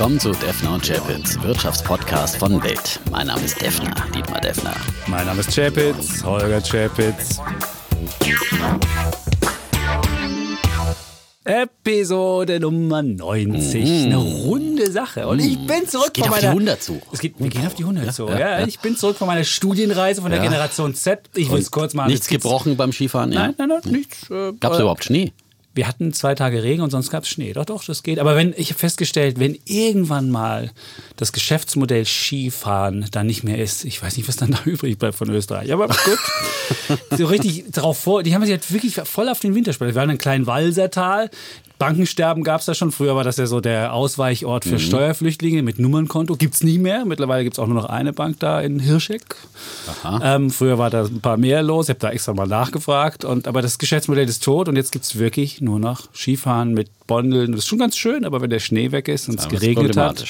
Willkommen zu Defner und Chapitz, Wirtschaftspodcast von Welt. Mein Name ist Defner, Dietmar Defner. Mein Name ist Chapitz, Holger Chapitz. Episode Nummer 90. Mhm. Eine runde Sache. Und ich bin zurück es geht von auf meiner. die 100 zu. Es geht, wir gehen auf die 100 zu. Ja, ich bin zurück von meiner Studienreise von der Ja. Generation Z. Ich will es kurz mal. Nichts gebrochen beim Skifahren? Ja. Nein, nein, nein, nichts. Äh, Gab es äh, überhaupt Schnee? Wir hatten zwei Tage Regen und sonst gab es Schnee. Doch, doch, das geht. Aber wenn ich habe festgestellt, wenn irgendwann mal das Geschäftsmodell Skifahren dann nicht mehr ist, ich weiß nicht, was dann da übrig bleibt von Österreich. Aber gut, so richtig drauf vor. Die haben sich halt wirklich voll auf den Wintersport. Wir waren in einem kleinen Walsertal. Bankensterben gab es da schon. Früher war das ja so der Ausweichort Mhm. für Steuerflüchtlinge mit Nummernkonto. Gibt es nie mehr. Mittlerweile gibt es auch nur noch eine Bank da in Hirscheck. Ähm, früher war da ein paar mehr los. Ich habe da extra mal nachgefragt. Und, aber das Geschäftsmodell ist tot und jetzt gibt es wirklich nur noch Skifahren mit Bondeln. Das ist schon ganz schön, aber wenn der Schnee weg ist und es geregnet hat.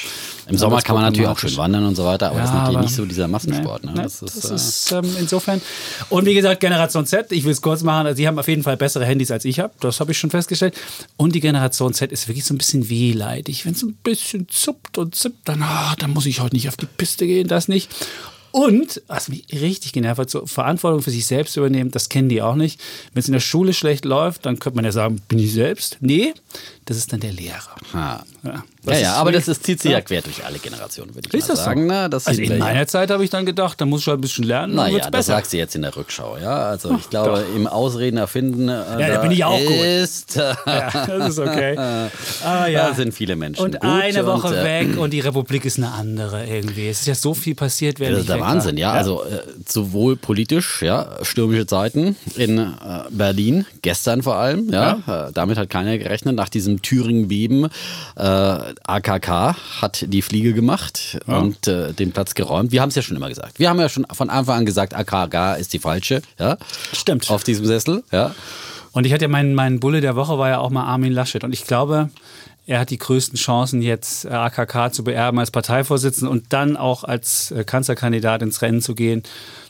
Im Sommer kann man natürlich auch schön wandern und so weiter, aber das ist Ja, natürlich nicht so dieser Massensport. Ne? Nein, Das ist, das äh, ist ähm, insofern. Und wie gesagt, Generation Z, ich will es kurz machen, also die haben auf jeden Fall bessere Handys als ich habe. Das habe ich schon festgestellt. Und die Generation Z ist wirklich so ein bisschen wehleidig. Wenn es ein bisschen zuppt und zippt, dann, ah, dann muss ich heute nicht auf die Piste gehen, das nicht. Und, was mich richtig genervt hat, so Verantwortung für sich selbst übernehmen, das kennen die auch nicht. Wenn es in der Schule schlecht läuft, dann könnte man ja sagen, bin ich selbst? Nee, das ist dann der Lehrer. ha. Ja, Ja, ja, aber das ist, zieht sich ja quer durch alle Generationen, würde ich Ist mal das sagen. so? Ne? Das Also in wir ja. meiner Zeit habe ich dann gedacht, da muss ich halt ein bisschen lernen, dann Naja, das sagst du jetzt in der Rückschau, ja. Also ich glaube, im Ausreden erfinden, äh, da bin ich auch gut. ist, äh, Ja, das ist okay. Ah, ja. da sind viele Menschen Und gut. eine Woche und, äh, weg und die Republik ist eine andere irgendwie. Es ist ja so viel passiert, während Das ist der Wahnsinn, war. ja. Also äh, sowohl politisch, ja, stürmische Zeiten in äh, Berlin, gestern vor allem, ja. Äh, damit hat keiner gerechnet. Nach diesem Thüringen-Beben, äh, AKK hat die Fliege gemacht und äh, den Platz geräumt. Wir haben es ja schon immer gesagt. Wir haben ja schon von Anfang an gesagt, AKK ist die falsche, ja. Stimmt. Auf diesem Sessel, ja. Und ich hatte ja meinen mein Bulle der Woche war ja auch mal Armin Laschet. Und ich glaube, er hat die größten Chancen, jetzt äh, AKK zu beerben als Parteivorsitzender und dann auch als äh, Kanzlerkandidat ins Rennen zu gehen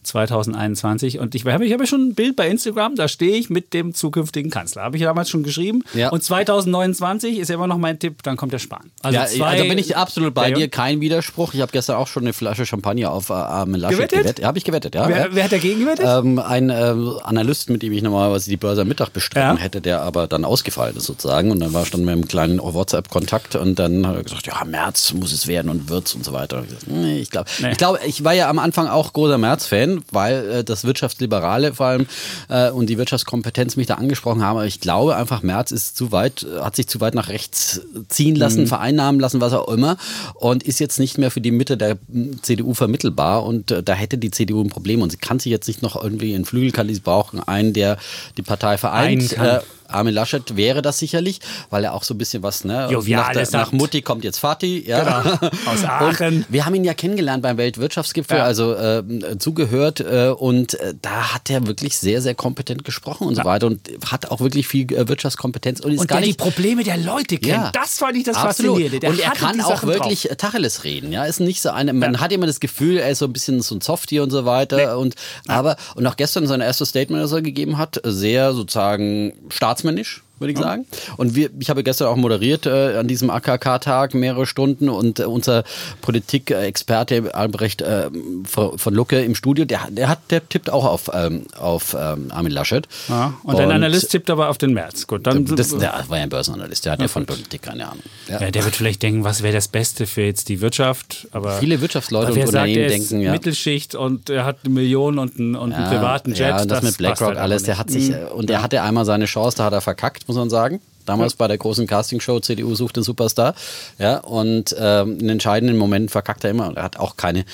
2021. Und ich habe ich habe ja schon ein Bild bei Instagram, da stehe ich mit dem zukünftigen Kanzler. Habe ich damals schon geschrieben. Ja. Und 2029 ist ja immer noch mein Tipp, dann kommt der Spahn. Also ja, zwei also bin ich absolut bei dir, kein Widerspruch. Ich habe gestern auch schon eine Flasche Champagner auf äh, Armin Laschet Gewettet? gewettet. Habe ich gewettet, ja. Wer, wer hat dagegen gewettet? Ähm, ein äh, Analyst, mit dem ich normalerweise die Börse am Mittag bestritten hätte, der aber dann ausgefallen ist sozusagen. Und dann war ich dann mit einem kleinen WhatsApp-Kontakt und dann hat er gesagt, ja, März muss es werden und wird's und so weiter. Und ich, gesagt, nee, ich glaube, Nee. ich, glaub, ich war ja am Anfang auch großer März-Fan, weil äh, das Wirtschaftsliberale vor allem äh, und die Wirtschaftskompetenz mich da angesprochen haben. Aber ich glaube einfach, März ist zu weit, äh, hat sich zu weit nach rechts ziehen lassen, vereinnahmen lassen, was auch immer. Und ist jetzt nicht mehr für die Mitte der CDU vermittelbar. Und äh, da hätte die CDU ein Problem. Und sie kann sich jetzt nicht noch irgendwie einen Flügelkandidat brauchen, einen, der die Partei vereint. kann. Armin Laschet wäre das sicherlich, weil er auch so ein bisschen was, ne? Jovial nach, der, nach. Mutti kommt jetzt Vati, ja. Genau. Aus Aachen. Und wir haben ihn ja kennengelernt beim Weltwirtschaftsgipfel, Ja. also äh, zugehört äh, und äh, da hat er wirklich sehr, sehr kompetent gesprochen und so weiter und hat auch wirklich viel äh, Wirtschaftskompetenz und ist und gar der die nicht Probleme der Leute kennt. Ja. Das fand ich das Absolut. Faszinierende. Der und er kann auch Sachen wirklich Drauf. Tacheles reden. Ja, ist nicht so eine. Man hat immer das Gefühl, er ist so ein bisschen so ein Softie und so weiter. Und aber und auch gestern sein erstes Statement, das er gegeben hat, sehr sozusagen staatsmännisch würde ich sagen. Und wir, ich habe gestern auch moderiert äh, an diesem AKK-Tag mehrere Stunden und äh, unser Politikexperte Albrecht äh, von Lucke im Studio, der, der hat, der tippt auch auf, ähm, auf ähm, Armin Laschet. Ja, und dein Analyst tippt aber auf den März. Gut, dann Das, der war ja ein Börsenanalyst, der hat ja von Politik keine Ahnung. Ja. ja, der wird vielleicht denken, was wäre das Beste für jetzt die Wirtschaft. Aber Viele Wirtschaftsleute und Unternehmen er ist denken, ja. Mittelschicht und er hat eine Million und einen, und einen privaten Jet. Ja, und das, mit passt BlackRock halt alles, der hat sich, nicht. äh, und er hatte einmal seine Chance, da hat er verkackt, muss man sagen. Damals bei der großen Castingshow CDU sucht den Superstar. Ja, und ähm, in entscheidenden Momenten verkackt er immer. Und er hat auch keine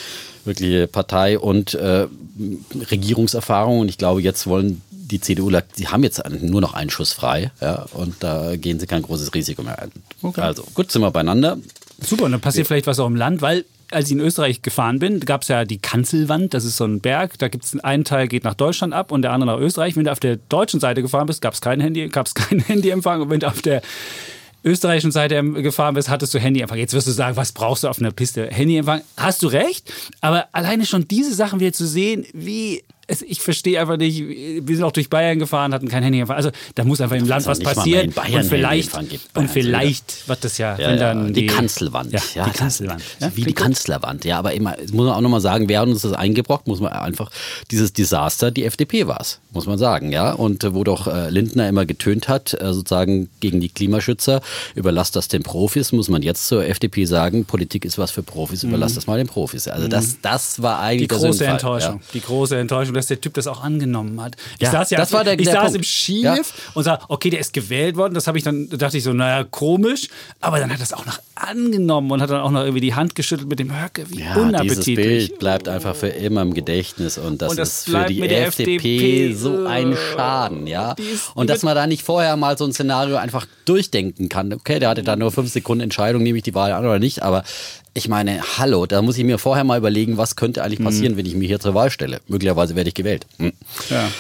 wirkliche Partei- und äh, Regierungserfahrung. Und ich glaube, jetzt wollen die CDU, die haben jetzt nur noch einen Schuss frei. Ja, und da gehen sie kein großes Risiko mehr ein. Also gut, sind wir beieinander. Super, und dann passiert vielleicht was auch im Land, weil als ich in Österreich gefahren bin, gab es ja die Kanzelwand, das ist so ein Berg, da gibt es einen Teil geht nach Deutschland ab und der andere nach Österreich. Wenn du auf der deutschen Seite gefahren bist, gab es kein Handy, gab es keinen Handyempfang und wenn du auf der österreichischen Seite gefahren bist, hattest du Handyempfang. Jetzt wirst du sagen, was brauchst du auf einer Piste? Handyempfang. Hast du recht, aber alleine schon diese Sachen wieder zu sehen, wie es, ich verstehe einfach nicht, wir sind auch durch Bayern gefahren, hatten kein Handy gefahren. Also da muss einfach im Land was passieren. und vielleicht, und vielleicht wird das ja, ja, wenn dann die, die Kanzelwand. Ja, ja, die Kanzelwand. wie die Kanzlerwand. Ja, aber immer, muss man auch nochmal sagen, wer hat uns das eingebrockt, muss man einfach, dieses Desaster, die FDP war es, muss man sagen, ja. Und äh, wo doch äh, Lindner immer getönt hat, äh, sozusagen gegen die Klimaschützer, überlasst das den Profis, muss man jetzt zur FDP sagen, Politik ist was für Profis, überlasst mhm. das mal den Profis. Also das, das war eigentlich die große Enttäuschung. Ja. Die große Enttäuschung, dass der Typ das auch angenommen hat. Ich ja, saß ja, das war der, ich der saß Punkt. im Skilift und sah, okay, der ist gewählt worden. Das habe ich dann, dachte ich so, naja, komisch. Aber dann hat er das auch noch angenommen und hat dann auch noch irgendwie die Hand geschüttelt mit dem Höcke. Wie ja, unappetitlich. Dieses Bild bleibt einfach für immer im Gedächtnis und das, Und das ist für die FDP, FDP, so ein Schaden, ja. Und dass man da nicht vorher mal so ein Szenario einfach durchdenken kann. Okay, der hatte da nur fünf Sekunden Entscheidung, nehme ich die Wahl an oder nicht, aber ich meine, hallo, da muss ich mir vorher mal überlegen, was könnte eigentlich passieren, wenn ich mich hier zur Wahl stelle. Möglicherweise werde ich gewählt. Hm. Ja.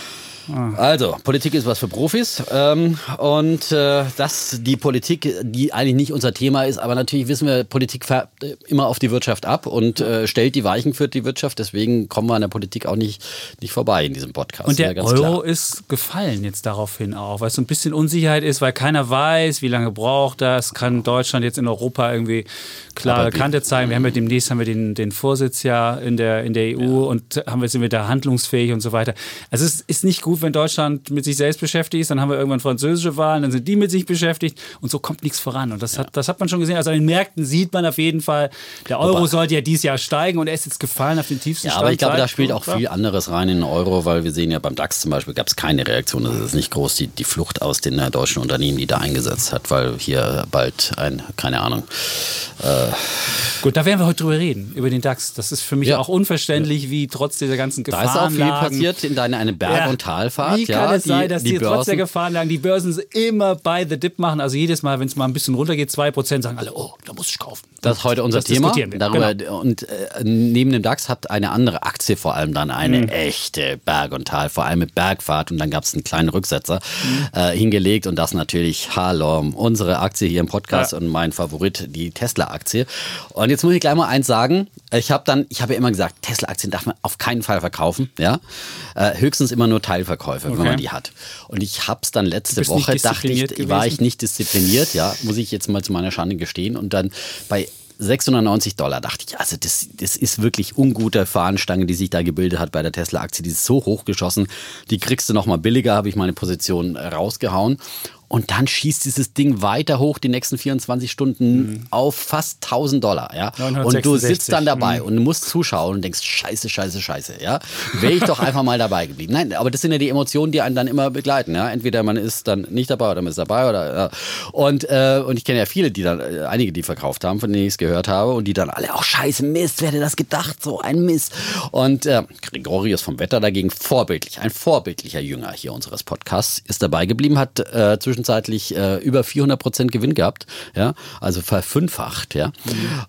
Also, Politik ist was für Profis ähm, und äh, das die Politik, die eigentlich nicht unser Thema ist, aber natürlich wissen wir, Politik färbt äh, immer auf die Wirtschaft ab und äh, stellt die Weichen für die Wirtschaft. Deswegen kommen wir an der Politik auch nicht, nicht vorbei in diesem Podcast. Und der Ja, Euro klar. ist gefallen jetzt daraufhin auch, weil es so ein bisschen Unsicherheit ist, weil keiner weiß, wie lange braucht das, kann Deutschland jetzt in Europa irgendwie klare Kante zeigen. Wir haben ja demnächst haben wir den, den Vorsitz ja in der, in der EU und haben wir sind wir da handlungsfähig und so weiter. Also es ist nicht gut, wenn Deutschland mit sich selbst beschäftigt ist, dann haben wir irgendwann französische Wahlen, dann sind die mit sich beschäftigt und so kommt nichts voran. Und das, hat, das hat man schon gesehen. Also an den Märkten sieht man auf jeden Fall, der Euro Wobei- sollte ja dieses Jahr steigen und er ist jetzt gefallen auf den tiefsten Ja, Stand. aber ich glaube, da spielt auch viel anderes rein in den Euro, weil wir sehen ja beim DAX zum Beispiel gab es keine Reaktion. Das ist nicht groß, die, die Flucht aus den äh, deutschen Unternehmen, die da eingesetzt hat, weil hier bald ein, keine Ahnung, Gut, da werden wir heute drüber reden, über den DAX. Das ist für mich Ja. auch unverständlich, wie trotz dieser ganzen da ist auch viel passiert in deiner eine Berg- Ja. und Talfahrt. Wie kann ja, es sein, dass die, trotz der Börsen- Gefahrenlagen die Börsen immer bei The Dip machen? Also jedes Mal, wenn es mal ein bisschen runtergeht, 2%, sagen alle, oh, da muss ich kaufen. Das ist heute unser Das Thema. diskutieren wir. Darüber, Genau. Und äh, neben dem DAX hat eine andere Aktie vor allem dann eine Mhm. echte Berg- und Tal, vor allem mit Bergfahrt. Und dann gab es einen kleinen Rücksetzer Mhm. äh, hingelegt. Und das natürlich, hallo, unsere Aktie hier im Podcast Ja. und mein Favorit, die Tesla-Aktie. Und jetzt muss ich gleich mal eins sagen. Ich habe dann, ich habe ja immer gesagt, Tesla-Aktien darf man auf keinen Fall verkaufen. Ja? Äh, höchstens immer nur Teilverkäufe, wenn Okay. man die hat. Und ich habe es dann letzte Woche, dachte ich, diszipliniert war ich gewesen? nicht diszipliniert, ja, muss ich jetzt mal zu meiner Schande gestehen. Und dann bei 690 Dollar dachte ich, also das, das ist wirklich ungute Fahnenstange, die sich da gebildet hat bei der Tesla-Aktie. Die ist so hochgeschossen, die kriegst du noch mal billiger, habe ich meine Position äh, rausgehauen. Und dann schießt dieses Ding weiter hoch die nächsten 24 Stunden auf fast 1000 Dollar. Ja? Und du 966. sitzt dann dabei und musst zuschauen und denkst, scheiße, scheiße, scheiße. Ja? Wäre ich doch einfach mal dabei geblieben. Nein, aber das sind ja die Emotionen, die einen dann immer begleiten. Ja? Entweder man ist dann nicht dabei oder man ist dabei. Oder, ja. und, äh, und ich kenne ja viele, die dann, äh, einige, die verkauft haben, von denen ich es gehört habe und die dann alle, auch scheiße, Mist, wer hätte das gedacht? So ein Mist. Und äh, Gregorius vom Wetter dagegen vorbildlich, ein vorbildlicher Jünger hier unseres Podcasts, ist dabei geblieben, hat äh, zwischenzeitlich äh, über 400 Prozent Gewinn gehabt, ja, also verfünffacht, ja.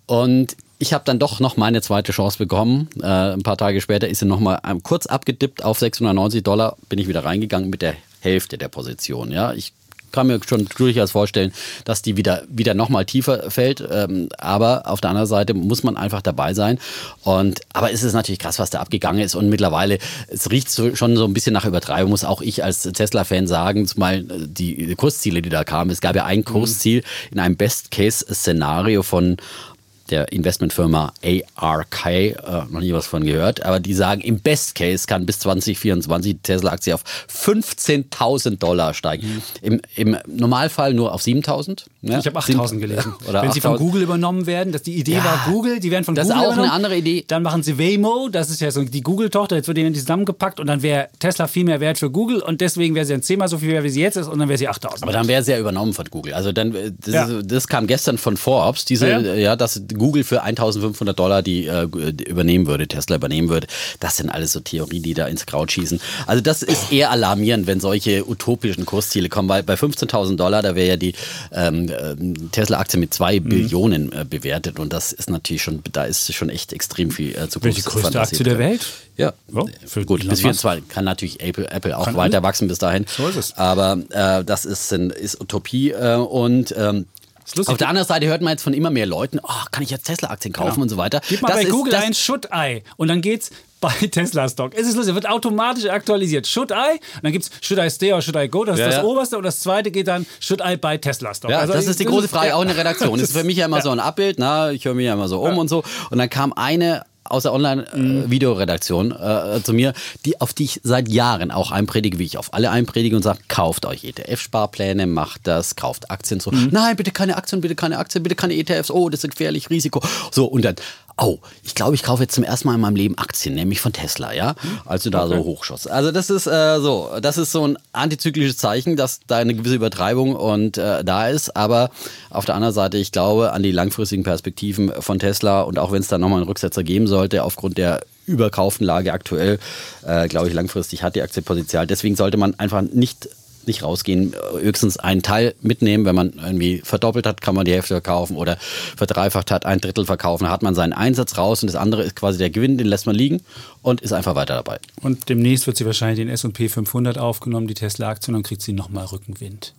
Und ich habe dann doch noch meine zweite Chance bekommen. Äh, ein paar Tage später ist sie noch mal ähm, kurz abgedippt auf 690 Dollar. Bin ich wieder reingegangen mit der Hälfte der Position. Ja, ich kann mir schon durchaus vorstellen, dass die wieder, wieder noch mal tiefer fällt. Ähm, aber auf der anderen Seite muss man einfach dabei sein. Und, aber es ist natürlich krass, was da abgegangen ist. Und mittlerweile, es riecht so, schon so ein bisschen nach Übertreibung, muss auch ich als Tesla-Fan sagen, zumal äh, die Kursziele, die da kamen. Es gab ja ein Kursziel in einem Best-Case-Szenario von der Investmentfirma ARK, äh, noch nie was von gehört, aber die sagen, im Best Case kann bis 2024 die Tesla-Aktie auf 15.000 Dollar steigen. Im, Im Normalfall nur auf 7.000. Ja? Ich habe 8000 gelesen. Oder Wenn sie von 8.000. Google übernommen werden, dass die Idee Ja. war Google, die werden von Das ist Google auch eine andere Idee. Dann machen sie Waymo, das ist ja so die Google-Tochter, jetzt wird die zusammengepackt und dann wäre Tesla viel mehr wert für Google und deswegen wäre sie dann zehnmal so viel wert, wie sie jetzt ist und dann wäre sie 8000. Aber dann wäre sie ja übernommen von Google. Also dann, äh, das, Ja. ist, das kam gestern von Forbes, diese, Ja, ja, ja. dass Google für 1500 Dollar die äh, übernehmen würde, Tesla übernehmen würde. Das sind alles so Theorien, die da ins Kraut schießen. Also das ist eher alarmierend, wenn solche utopischen Kursziele kommen, weil bei 15.000 Dollar, da wäre ja die ähm, ähm, Tesla-Aktie mit zwei Mhm. Billionen äh, bewertet und das ist natürlich schon, da ist schon echt extrem viel äh, Zukunft. Welche größte Aktie der Welt? Ja, Ja, für gut, bis Musk. 24 kann natürlich Apple, Apple auch Kann weiter alles. wachsen bis dahin. So ist es. Aber äh, das ist, ein- ist Utopie äh, und ähm. Auf der anderen Seite hört man jetzt von immer mehr Leuten, oh, kann ich jetzt Tesla-Aktien kaufen und so weiter. Gib mal das bei ist, Google ein Schuttei und dann geht's bei Tesla Stock. Es ist lustig, wird automatisch aktualisiert. Should I? Und dann gibt es Should I stay or should I go? Das ist Ja, das ja. oberste. Und das zweite geht dann Should I buy Tesla Stock? Ja, Also das ist die große Frage, auch in der Redaktion. Das ist für mich ja immer so ein Abbild, na, ich höre mich ja immer so um und so. Und dann kam eine aus der Online-Videoredaktion äh, zu mir, die, auf die ich seit Jahren auch einpredige, wie ich auf alle einpredige und sage, kauft euch ETF-Sparpläne, macht das, kauft Aktien so. Nein, bitte keine Aktien, bitte keine Aktien, bitte keine ETFs, oh, das ist gefährlich, Risiko. So, und dann, oh, ich glaube, ich kaufe jetzt zum ersten Mal in meinem Leben Aktien, nämlich von Tesla, ja, als du da so hochschoss. Also das ist äh, so, das ist so ein antizyklisches Zeichen, dass da eine gewisse Übertreibung und äh, da ist, aber auf der anderen Seite, ich glaube an die langfristigen Perspektiven von Tesla und auch wenn es da nochmal einen Rücksetzer geben sollte, aufgrund der überkauften Lage aktuell, äh, glaube ich, langfristig hat die Aktie Potenzial. Deswegen sollte man einfach nicht nicht rausgehen, höchstens einen Teil mitnehmen. Wenn man irgendwie verdoppelt hat, kann man die Hälfte verkaufen oder verdreifacht hat, ein Drittel verkaufen. Dann hat man seinen Einsatz raus und das andere ist quasi der Gewinn, den lässt man liegen und ist einfach weiter dabei. Und demnächst wird sie wahrscheinlich den S&P 500 aufgenommen, die Tesla-Aktie, und dann kriegt sie nochmal Rückenwind.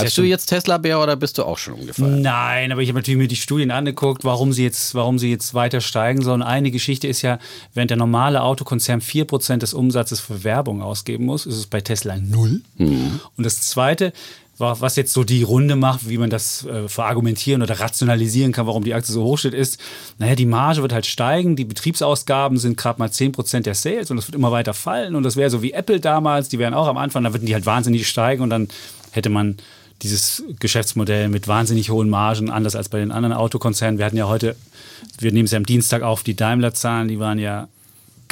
Bleibst du jetzt Tesla-Bär oder bist du auch schon umgefallen? Nein, aber ich habe natürlich mir die Studien angeguckt, warum sie jetzt, warum sie jetzt weiter steigen sollen. Eine Geschichte ist ja, während der normale Autokonzern 4% des Umsatzes für Werbung ausgeben muss, ist es bei Tesla null. Und das Zweite, wa- was jetzt so die Runde macht, wie man das äh, verargumentieren oder rationalisieren kann, warum die Aktie so hoch steht, ist, naja, die Marge wird halt steigen, die Betriebsausgaben sind gerade mal 10% der Sales und das wird immer weiter fallen und das wäre so wie Apple damals, die wären auch am Anfang, da würden die halt wahnsinnig steigen und dann hätte man dieses Geschäftsmodell mit wahnsinnig hohen Margen, anders als bei den anderen Autokonzernen. Wir hatten ja heute, wir nehmen es ja am Dienstag auf, die Daimler-Zahlen, die waren ja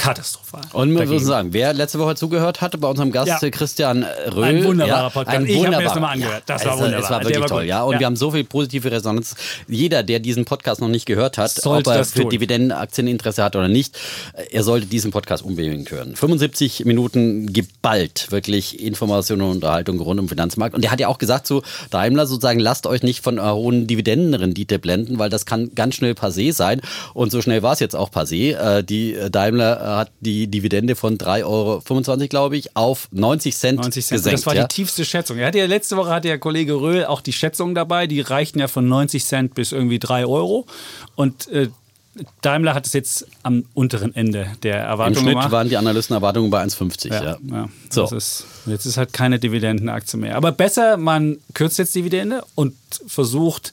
katastrophal. Und wir müssen sagen, wer letzte Woche zugehört hatte bei unserem Gast Ja. äh, Christian Röhl. Ein wunderbarer ja, Podcast. Ein Ich hab mir das wunderbarer- nochmal angehört. Das war es, wunderbar. Es war wirklich war toll, ja. Und Ja. wir haben so viel positive Resonanz. Jeder, der diesen Podcast noch nicht gehört hat, Sollte ob er für tun. Dividendenaktien Interesse hat oder nicht, äh, er sollte diesen Podcast unbedingt hören. 75 Minuten geballt, wirklich Informationen und Unterhaltung rund um Finanzmarkt. Und der hat ja auch gesagt zu Daimler sozusagen, lasst euch nicht von einer hohen Dividendenrendite blenden, weil das kann ganz schnell passé sein. Und so schnell war es jetzt auch passé. Äh, Die Daimler hat die Dividende von 3,25 Euro, glaube ich, auf 90 Cent, 90 Cent. gesenkt. das war ja. die tiefste Schätzung. Er hatte ja letzte Woche hatte ja Kollege Röhl auch die Schätzungen dabei, die reichten ja von 90 Cent bis irgendwie 3 Euro. Und äh, Daimler hat es jetzt am unteren Ende der Im Erwartung Schnitt gemacht. waren die Analystenerwartungen bei 1,50. Ja, Ja, ja. So. Das ist, jetzt ist halt keine Dividendenaktie mehr. Aber besser, man kürzt jetzt Dividende und versucht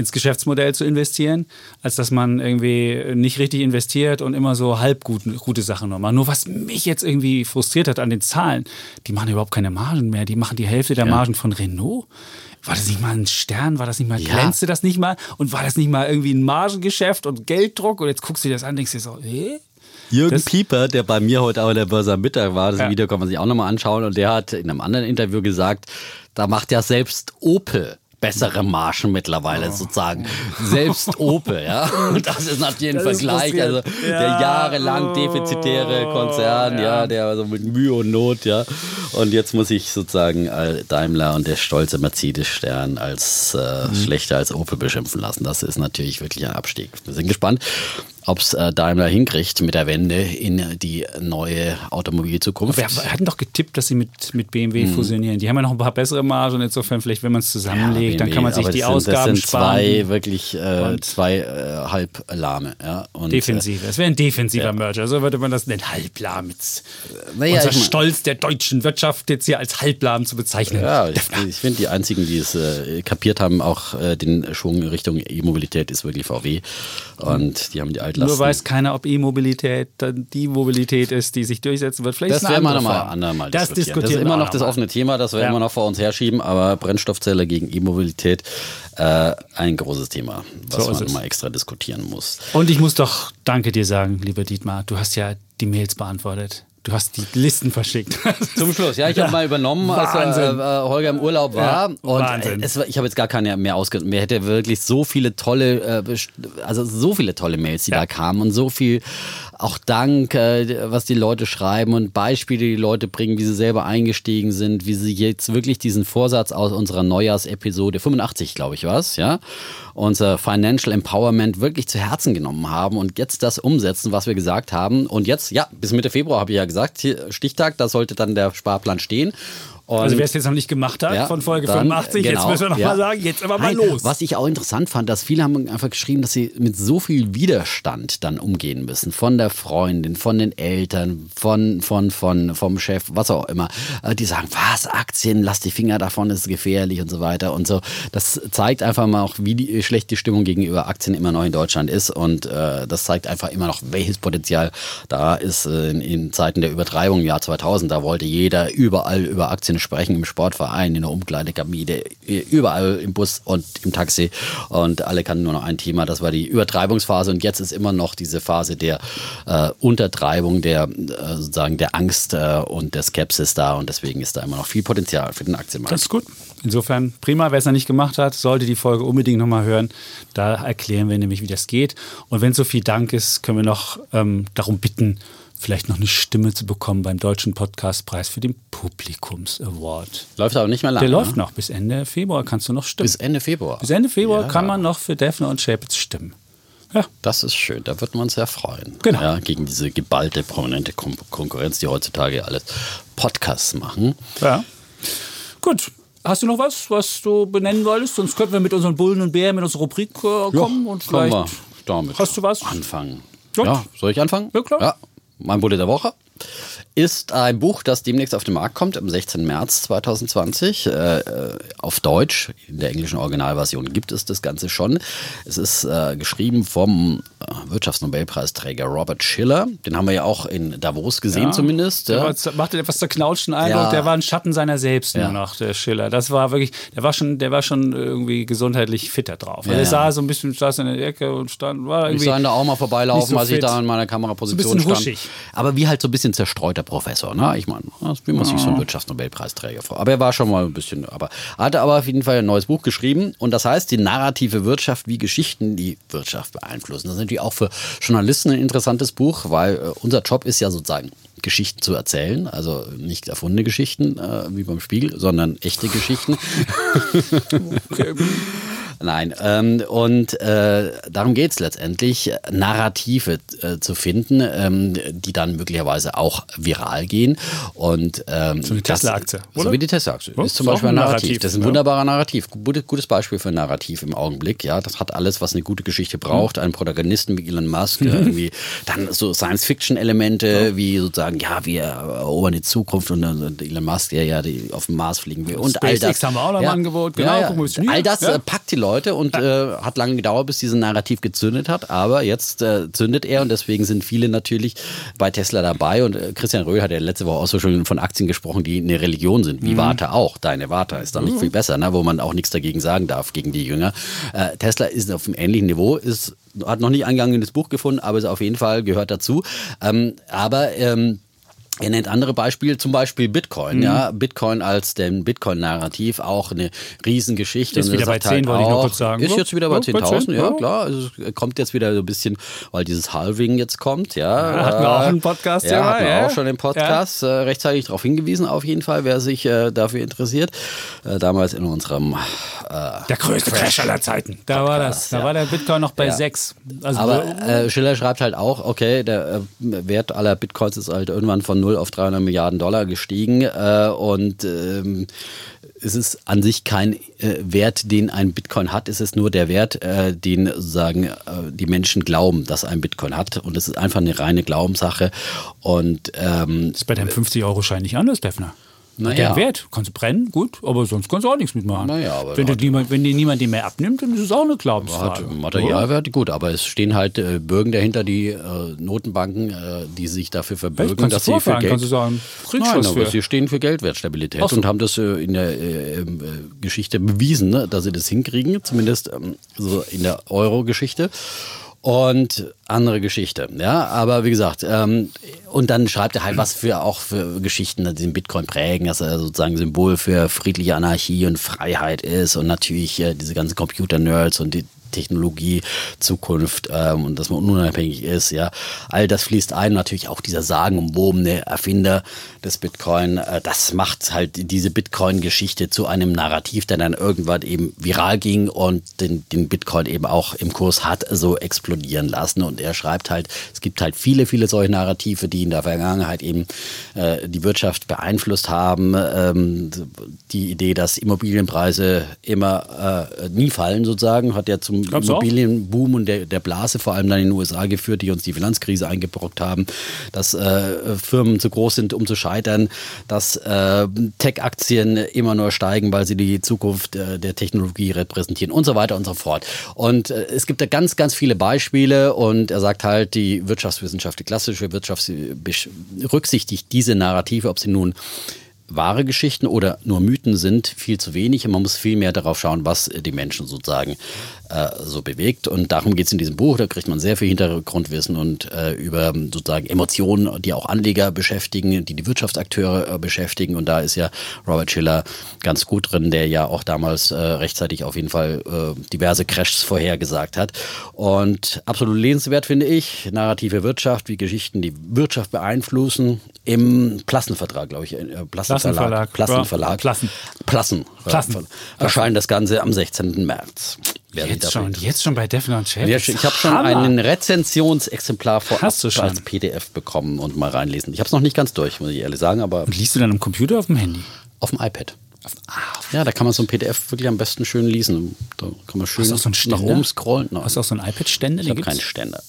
ins Geschäftsmodell zu investieren, als dass man irgendwie nicht richtig investiert und immer so halb gute, gute Sachen nur macht. Nur was mich jetzt irgendwie frustriert hat an den Zahlen, die machen überhaupt keine Margen mehr. Die machen die Hälfte der Margen von Renault. War das nicht mal ein Stern? War das nicht mal, Ja. glänzte das nicht mal? Und war das nicht mal irgendwie ein Margengeschäft und Gelddruck? Und jetzt guckst du dir das an und denkst dir so, eh? Jürgen Das- Pieper, der bei mir heute auch in der Börse am Mittag war, das Ja. Video kann man sich auch nochmal anschauen, und der hat in einem anderen Interview gesagt, da macht ja selbst Opel bessere Margen mittlerweile Oh. sozusagen. Selbst Opel, ja. Und das ist natürlich ein Das Vergleich. Also frustrierend. der Ja. jahrelang defizitere Konzern, ja. ja. der so mit Mühe und Not, ja. Und jetzt muss ich sozusagen Daimler und der stolze Mercedes-Stern als äh, Mhm. schlechter als Opel beschimpfen lassen. Das ist natürlich wirklich ein Abstieg. Wir sind gespannt, ob es äh, Daimler hinkriegt mit der Wende in die neue Automobilzukunft. Wir hatten doch getippt, dass sie mit, mit BMW fusionieren. Die haben ja noch ein paar bessere Margen. Insofern, vielleicht, wenn man es zusammenlegt, dann kann man sich die sind, Ausgaben das sind sparen. zwei wirklich äh, zwei äh, Halblahme. Ja. Und, Defensiv. Es wäre ein defensiver Merger. So würde man das nennen. Halblahm. Jetzt naja, unser Stolz der deutschen Wirtschaft jetzt hier als Halblahm zu bezeichnen. Ja, ich, ich finde, die einzigen, die es äh, kapiert haben, auch äh, den Schwung Richtung E-Mobilität, ist wirklich VW. Und die haben die Altlasten. Nur weiß keiner, ob E-Mobilität dann die Mobilität ist, die sich durchsetzen wird. Vielleicht das werden wir nochmal andermal Das diskutieren. Das ist immer noch das offene Thema, das wir Ja. immer noch vor uns herschieben, aber Brennstoffzelle gegen E-Mobilität, äh, ein großes Thema, was So man es. immer extra diskutieren muss. Und ich muss doch Danke dir sagen, lieber Dietmar. Du hast ja die Mails beantwortet. Du hast die Listen verschickt. Zum Schluss, ja, ich habe mal übernommen, als äh, Wahnsinn. äh, Holger im Urlaub war. Ja, und Wahnsinn. äh, es, war- ich habe jetzt gar keine mehr ausge... Mir hätte wirklich so viele tolle, äh, also so viele tolle Mails, die Ja. da kamen und so viel auch Dank, äh, was die Leute schreiben und Beispiele, die Leute bringen, wie sie selber eingestiegen sind, wie sie jetzt wirklich diesen Vorsatz aus unserer Neujahrsepisode 85, glaube ich, was, ja, unser Financial Empowerment wirklich zu Herzen genommen haben und jetzt das umsetzen, was wir gesagt haben. Und jetzt, ja, bis Mitte Februar habe ich ja gesagt, Stichtag, da sollte dann der Sparplan stehen. Und also wer es jetzt noch nicht gemacht hat Ja, von Folge dann, 85, genau, jetzt müssen wir noch ja. mal sagen, jetzt aber mal Nein, los. Was ich auch interessant fand, dass viele haben einfach geschrieben, dass sie mit so viel Widerstand dann umgehen müssen. Von der Freundin, von den Eltern, von, von, von, vom Chef, was auch immer. Äh, Die sagen, was, Aktien, lass die Finger davon, das ist gefährlich und so weiter und so. Das zeigt einfach mal auch, wie die, schlecht die Stimmung gegenüber Aktien immer noch in Deutschland ist. Und äh, das zeigt einfach immer noch, welches Potenzial da ist äh, in, in Zeiten der Übertreibung im Jahr 2000. Da wollte jeder überall über Aktien sprechen, im Sportverein, in der Umkleidekabine, überall im Bus und im Taxi. Und alle kannten nur noch ein Thema, das war die Übertreibungsphase. Und jetzt ist immer noch diese Phase der äh, Untertreibung, der äh, sozusagen der Angst äh, und der Skepsis da. Und deswegen ist da immer noch viel Potenzial für den Aktienmarkt. Das ist gut. Insofern prima, wer es noch nicht gemacht hat, sollte die Folge unbedingt nochmal hören. Da erklären wir nämlich, wie das geht. Und wenn so viel Dank ist, können wir noch ähm, darum bitten, vielleicht noch eine Stimme zu bekommen beim Deutschen Podcastpreis für den Publikums Award. Läuft aber nicht mehr lange. Der läuft ne? noch. Bis Ende Februar kannst du noch stimmen. Bis Ende Februar. Bis Ende Februar Ja. kann man noch für Defner und Schäpitz stimmen. Ja, Das ist schön, da wird man uns sehr freuen. Genau. Ja, gegen diese geballte, prominente Kon Konkurrenz, die heutzutage alles Podcasts machen. ja. Gut. Hast du noch was, was du benennen wolltest? Sonst könnten wir mit unseren Bullen und Bären, mit unserer Rubrik äh, kommen und vielleicht. Können wir damit Hast du was? Anfangen. Gut. Ja, soll ich anfangen? Ja, klar. Ja, mein Bulle der Woche ist ein Buch, das demnächst auf den Markt kommt, am 16. März 2020, äh, äh, auf Deutsch. In der englischen Originalversion gibt es das Ganze schon. Es ist äh, geschrieben vom äh, Wirtschaftsnobelpreisträger Robert Schiller. Den haben wir ja auch in Davos gesehen Ja. zumindest. Der Ja. war, machte etwas zerknautschten Eindruck. Ja. Der war ein Schatten seiner selbst Ja. nur noch, der Schiller. Das war wirklich, der war schon, der war schon irgendwie gesundheitlich fitter drauf. Also Ja, er sah so ein bisschen, saß in der Ecke und stand, war Ich irgendwie. sah ihn da auch mal vorbeilaufen, so als ich da in meiner Kameraposition So ein bisschen stand. huschig. Aber wie halt so ein bisschen zerstreuter Professor, ne? Ich meine, wie man sich so einen Wirtschaftsnobelpreisträger vor. Aber er war schon mal ein bisschen, aber er hatte aber auf jeden Fall ein neues Buch geschrieben und das heißt die narrative Wirtschaft, wie Geschichten die Wirtschaft beeinflussen. Das ist natürlich auch für Journalisten ein interessantes Buch, weil äh, unser Job ist ja sozusagen Geschichten zu erzählen, also nicht erfundene Geschichten äh, wie beim Spiegel, sondern echte Geschichten. Nein, ähm, und äh, darum geht es letztendlich, Narrative äh, zu finden, ähm, die dann möglicherweise auch viral gehen. Und, ähm, So wie das- Tesla-Aktie, So wie die Tesla-Aktie. Ja, ist zum ist Beispiel ein Narrativ. Narrativ, Das ist ein ja. wunderbarer Narrativ. Gutes, Beispiel für ein Narrativ im Augenblick. Ja, Das hat alles, was eine gute Geschichte braucht. Einen Protagonisten wie Elon Musk, äh, irgendwie dann so Science-Fiction-Elemente, wie sozusagen, ja, wir erobern die Zukunft und dann Elon Musk, der ja die auf den Mars fliegen will. Und all SpaceX das. haben wir auch noch im ja. Angebot. Genau, Ja, ja. wir, wir- All das Ja. äh, packt die Leute und äh, hat lange gedauert, bis dieses Narrativ gezündet hat. Aber jetzt äh, zündet er und deswegen sind viele natürlich bei Tesla dabei. Und äh, Christian Röhl hat ja letzte Woche auch so schon von Aktien gesprochen, die eine Religion sind, Mhm. wie Warte auch. Deine Warte ist dann nicht viel besser, ne? wo man auch nichts dagegen sagen darf gegen die Jünger. Äh, Tesla ist auf einem ähnlichen Niveau, ist, hat noch nicht Eingang in das Buch gefunden, aber ist auf jeden Fall gehört dazu. Ähm, aber ähm, er nennt andere Beispiele, zum Beispiel Bitcoin. Mhm. Ja, Bitcoin als den Bitcoin-Narrativ auch eine Riesengeschichte. Ist er wieder bei sagt 10, wollte ich nur kurz sagen. Ist Ja, jetzt wieder bei ja, bei 10.000, 10, ja, ja. klar. Also es kommt jetzt wieder so ein bisschen, weil dieses Halving jetzt kommt. Ja, hatten wir auch einen Podcast ja, ja hatten wir ja. auch schon im Podcast äh, rechtzeitig darauf hingewiesen, auf jeden Fall, wer sich äh, dafür interessiert. Äh, damals in unserem Der größte Crash aller Zeiten. Da war das. Da ja. war der Bitcoin noch bei Ja. 6. Also Aber äh, Schiller schreibt halt auch, okay, der äh, Wert aller Bitcoins ist halt irgendwann von 0 auf 300 Milliarden Dollar gestiegen. Äh, und ähm, es ist an sich kein äh, Wert, den ein Bitcoin hat, es ist nur der Wert, äh, den sozusagen äh, die Menschen glauben, dass ein Bitcoin hat. Und es ist einfach eine reine Glaubenssache. Und ähm, ist bei deinem 50-Euro-Schein nicht anders, Defner. Na Der. Wert. Kannst du brennen, gut, aber sonst kannst du auch nichts mitmachen. Na ja, aber wenn, dir hat- niemand, wenn dir niemand den mehr abnimmt, dann ist es auch eine hat Glaubensfrage. Materialwert, gut, aber es stehen halt äh, Bürgen dahinter, die äh, Notenbanken, äh, die sich dafür verbürgen, du dass sie für Geld kannst du sagen, Nein, aber sie stehen für Geldwertstabilität so. und haben das äh, in der äh, ähm, äh, Geschichte bewiesen, ne, dass sie das hinkriegen, zumindest ähm, so in der Euro-Geschichte. Und andere Geschichte, ja, aber wie gesagt, ähm, und dann schreibt er halt, was für auch für Geschichten die den Bitcoin prägen, dass er sozusagen Symbol für friedliche Anarchie und Freiheit ist und natürlich äh, diese ganzen Computer-Nerds und die Technologie, Zukunft ähm, und dass man unabhängig ist, ja. All das fließt ein, natürlich auch dieser sagenumwobene Erfinder des Bitcoin. Äh, das macht halt diese Bitcoin-Geschichte zu einem Narrativ, der dann irgendwann eben viral ging und den, den Bitcoin eben auch im Kurs hat so explodieren lassen. Und er schreibt halt, es gibt halt viele, viele solche Narrative, die in der Vergangenheit eben äh, die Wirtschaft beeinflusst haben. Ähm, die Idee, dass Immobilienpreise immer äh, nie fallen sozusagen, hat ja zum Immobilienboom und der, der Blase vor allem dann in den USA geführt, die uns die Finanzkrise eingebrockt haben, dass äh, Firmen zu groß sind, um zu scheitern, dass äh, Tech-Aktien immer nur steigen, weil sie die Zukunft äh, der Technologie repräsentieren und so weiter und so fort. Und äh, es gibt da ganz, ganz viele Beispiele und er sagt halt, die Wirtschaftswissenschaft, die klassische Wirtschaft berücksichtigt diese Narrative, ob sie nun wahre Geschichten oder nur Mythen sind, viel zu wenig. Und man muss viel mehr darauf schauen, was die Menschen sozusagen äh, so bewegt. Und darum geht es in diesem Buch. Da kriegt man sehr viel Hintergrundwissen und äh, über sozusagen Emotionen, die auch Anleger beschäftigen, die die Wirtschaftsakteure äh, beschäftigen. Und da ist ja Robert Schiller ganz gut drin, der ja auch damals äh, rechtzeitig auf jeden Fall äh, diverse Crashs vorhergesagt hat. Und absolut lesenswert finde ich, narrative Wirtschaft, wie Geschichten die Wirtschaft beeinflussen. Im Plassenvertrag, glaube ich, äh, Plassenverlag. Plassenverlag. Plassenverlag. Plassen. Plassen. Plassen. Erscheint das Ganze am 16. März. Jetzt schon, jetzt schon bei Defner und Chef. Ich habe schon ein Rezensionsexemplar vorab als PDF bekommen und mal reinlesen. Ich habe es noch nicht ganz durch, muss ich ehrlich sagen, aber Und liest du dann am Computer oder auf dem Handy? auf dem iPad. Ja, da kann man so ein PDF wirklich am besten schön lesen. Da kann man schön so nach oben scrollen. Nein, Hast du auch so ein iPad-Ständer? ich habe keinen? Ständer.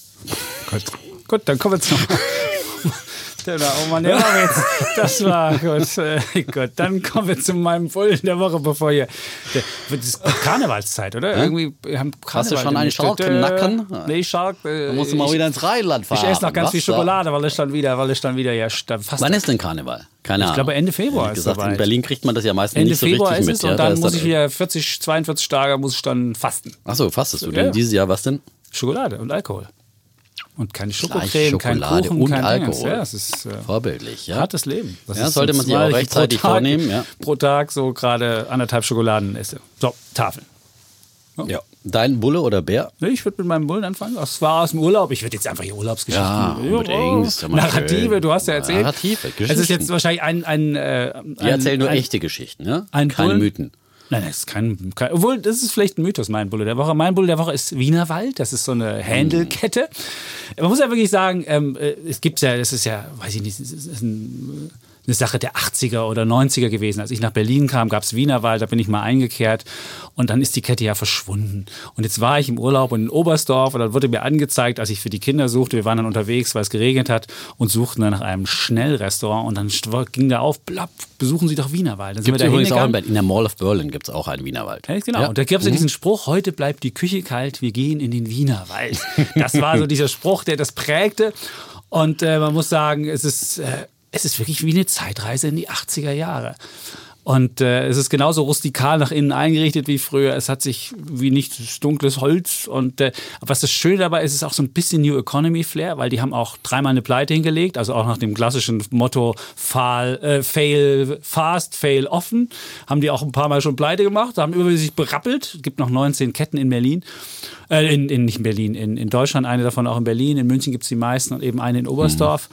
Gut. Gut, dann kommen wir zum. Da, oh Mann, der war jetzt, das war gut, äh, gut. Dann kommen wir zu meinem Bullen der Woche, bevor hier. Der, das ist Karnevalszeit, oder? Irgendwie haben Karneval Hast du schon einen. Schalk im Nacken? Nee, Schalk. Äh, Da musst du mal ich, wieder ins Rheinland fahren. ich esse noch ganz viel? Schokolade, weil ich dann wieder, weil ich dann wieder ja dann fast. Wann ist denn Karneval? Keine Ahnung. Ich glaube, Ende Februar ist gesagt, soweit. In Berlin kriegt man das ja meistens Ende nicht so Februar richtig ist mit. es ja, und da dann ist muss ich wieder 40, 42 Tage muss ich dann fasten. Achso, fastest du Ja. denn dieses Jahr was denn? Schokolade und Alkohol. Und keine Schokocreme, kein Kuchen, und kein Dingens. Alkohol. Ja, es ist äh, Vorbildlich, ja. hartes Leben. Das Ja, sollte so man sich auch rechtzeitig pro Tag, vornehmen, ja. Pro Tag so gerade anderthalb Schokoladen esse. So, Tafeln. ja. Dein Bulle oder Bär? Ich würde mit meinem Bullen anfangen. Das war aus dem Urlaub. Ich würde jetzt einfach hier Urlaubsgeschichten. Ja, unbedingt. Ja mal Narrative, du hast ja erzählt. Narrative, Es ist Geschichten. jetzt wahrscheinlich ein. ein, äh, ein Wir erzählen nur ein, echte Geschichten, ne? ein Keine Bullen- Mythen. Nein, das ist kein, kein. Obwohl, das ist vielleicht ein Mythos, mein Bulle der Woche. Mein Bulle der Woche ist Wienerwald. Das ist so eine Handelkette. Man muss ja wirklich sagen, ähm, äh, es gibt ja, das ist ja, weiß ich nicht, das ist ein, eine Sache der 80er oder 90er gewesen. Als ich nach Berlin kam, gab es Wienerwald, da bin ich mal eingekehrt und dann ist die Kette ja verschwunden. Und jetzt war ich im Urlaub in Oberstdorf und dann wurde mir angezeigt, als ich für die Kinder suchte, wir waren dann unterwegs, weil es geregnet hat und suchten dann nach einem Schnellrestaurant und dann ging da auf, blapp, besuchen Sie doch Wienerwald. Dann sind wir da übrigens auch in. Berlin, in der Mall of Berlin gibt es auch einen Wienerwald. Ja, genau. Ja. Und da gab es ja diesen Spruch, heute bleibt die Küche kalt, wir gehen in den Wienerwald. Das war so dieser Spruch, der das prägte. Und äh, man muss sagen, es ist, äh, es ist wirklich wie eine Zeitreise in die 80er Jahre. Und äh, es ist genauso rustikal nach innen eingerichtet wie früher. Es hat sich wie nichts dunkles Holz. Und äh, was das Schöne dabei ist, ist auch so ein bisschen New Economy Flair, weil die haben auch dreimal eine Pleite hingelegt, also auch nach dem klassischen Motto fail, äh, fail fast, fail offen, haben die auch ein paar Mal schon Pleite gemacht, haben über sich berappelt. Es gibt noch 19 Ketten in Berlin. Äh, in, in, nicht in Berlin, in, in Deutschland, eine davon auch in Berlin. In München gibt es die meisten und eben eine in Oberstdorf.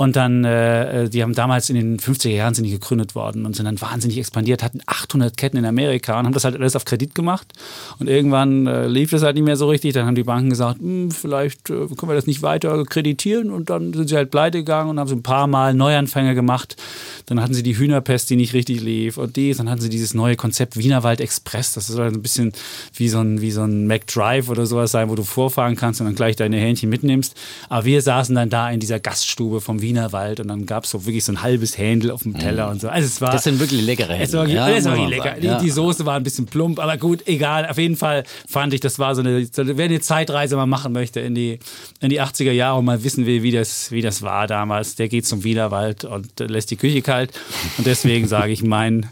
Und dann, äh, die haben damals in den 50er Jahren sind die gegründet worden und sind dann wahnsinnig expandiert, hatten 800 Ketten in Amerika und haben das halt alles auf Kredit gemacht. Und irgendwann äh, lief das halt nicht mehr so richtig. Dann haben die Banken gesagt, "Hm, vielleicht äh, können wir das nicht weiter kreditieren. Und dann sind sie halt pleite gegangen und haben so ein paar Mal Neuanfänge gemacht. Dann hatten sie die Hühnerpest, die nicht richtig lief und dies. Dann hatten sie dieses neue Konzept Wienerwald Express. Das soll ein bisschen wie so ein, wie so ein McDrive oder sowas sein, wo du vorfahren kannst und dann gleich deine Hähnchen mitnimmst. Aber wir saßen dann da in dieser Gaststube vom Wienerwald und dann gab es so wirklich so ein halbes Händel auf dem Teller und so. Also es war, Das sind wirklich leckere es war, Händel, ja, es war lecker. Die, ja. die Soße war ein bisschen plump, aber gut, egal. Auf jeden Fall fand ich, das war so eine, so eine wer eine Zeitreise mal machen möchte in die, in die 80er Jahre und mal wissen will, wie das, wie das war damals, der geht zum Wienerwald und äh, lässt die Küche kalt. Und deswegen sage ich, mein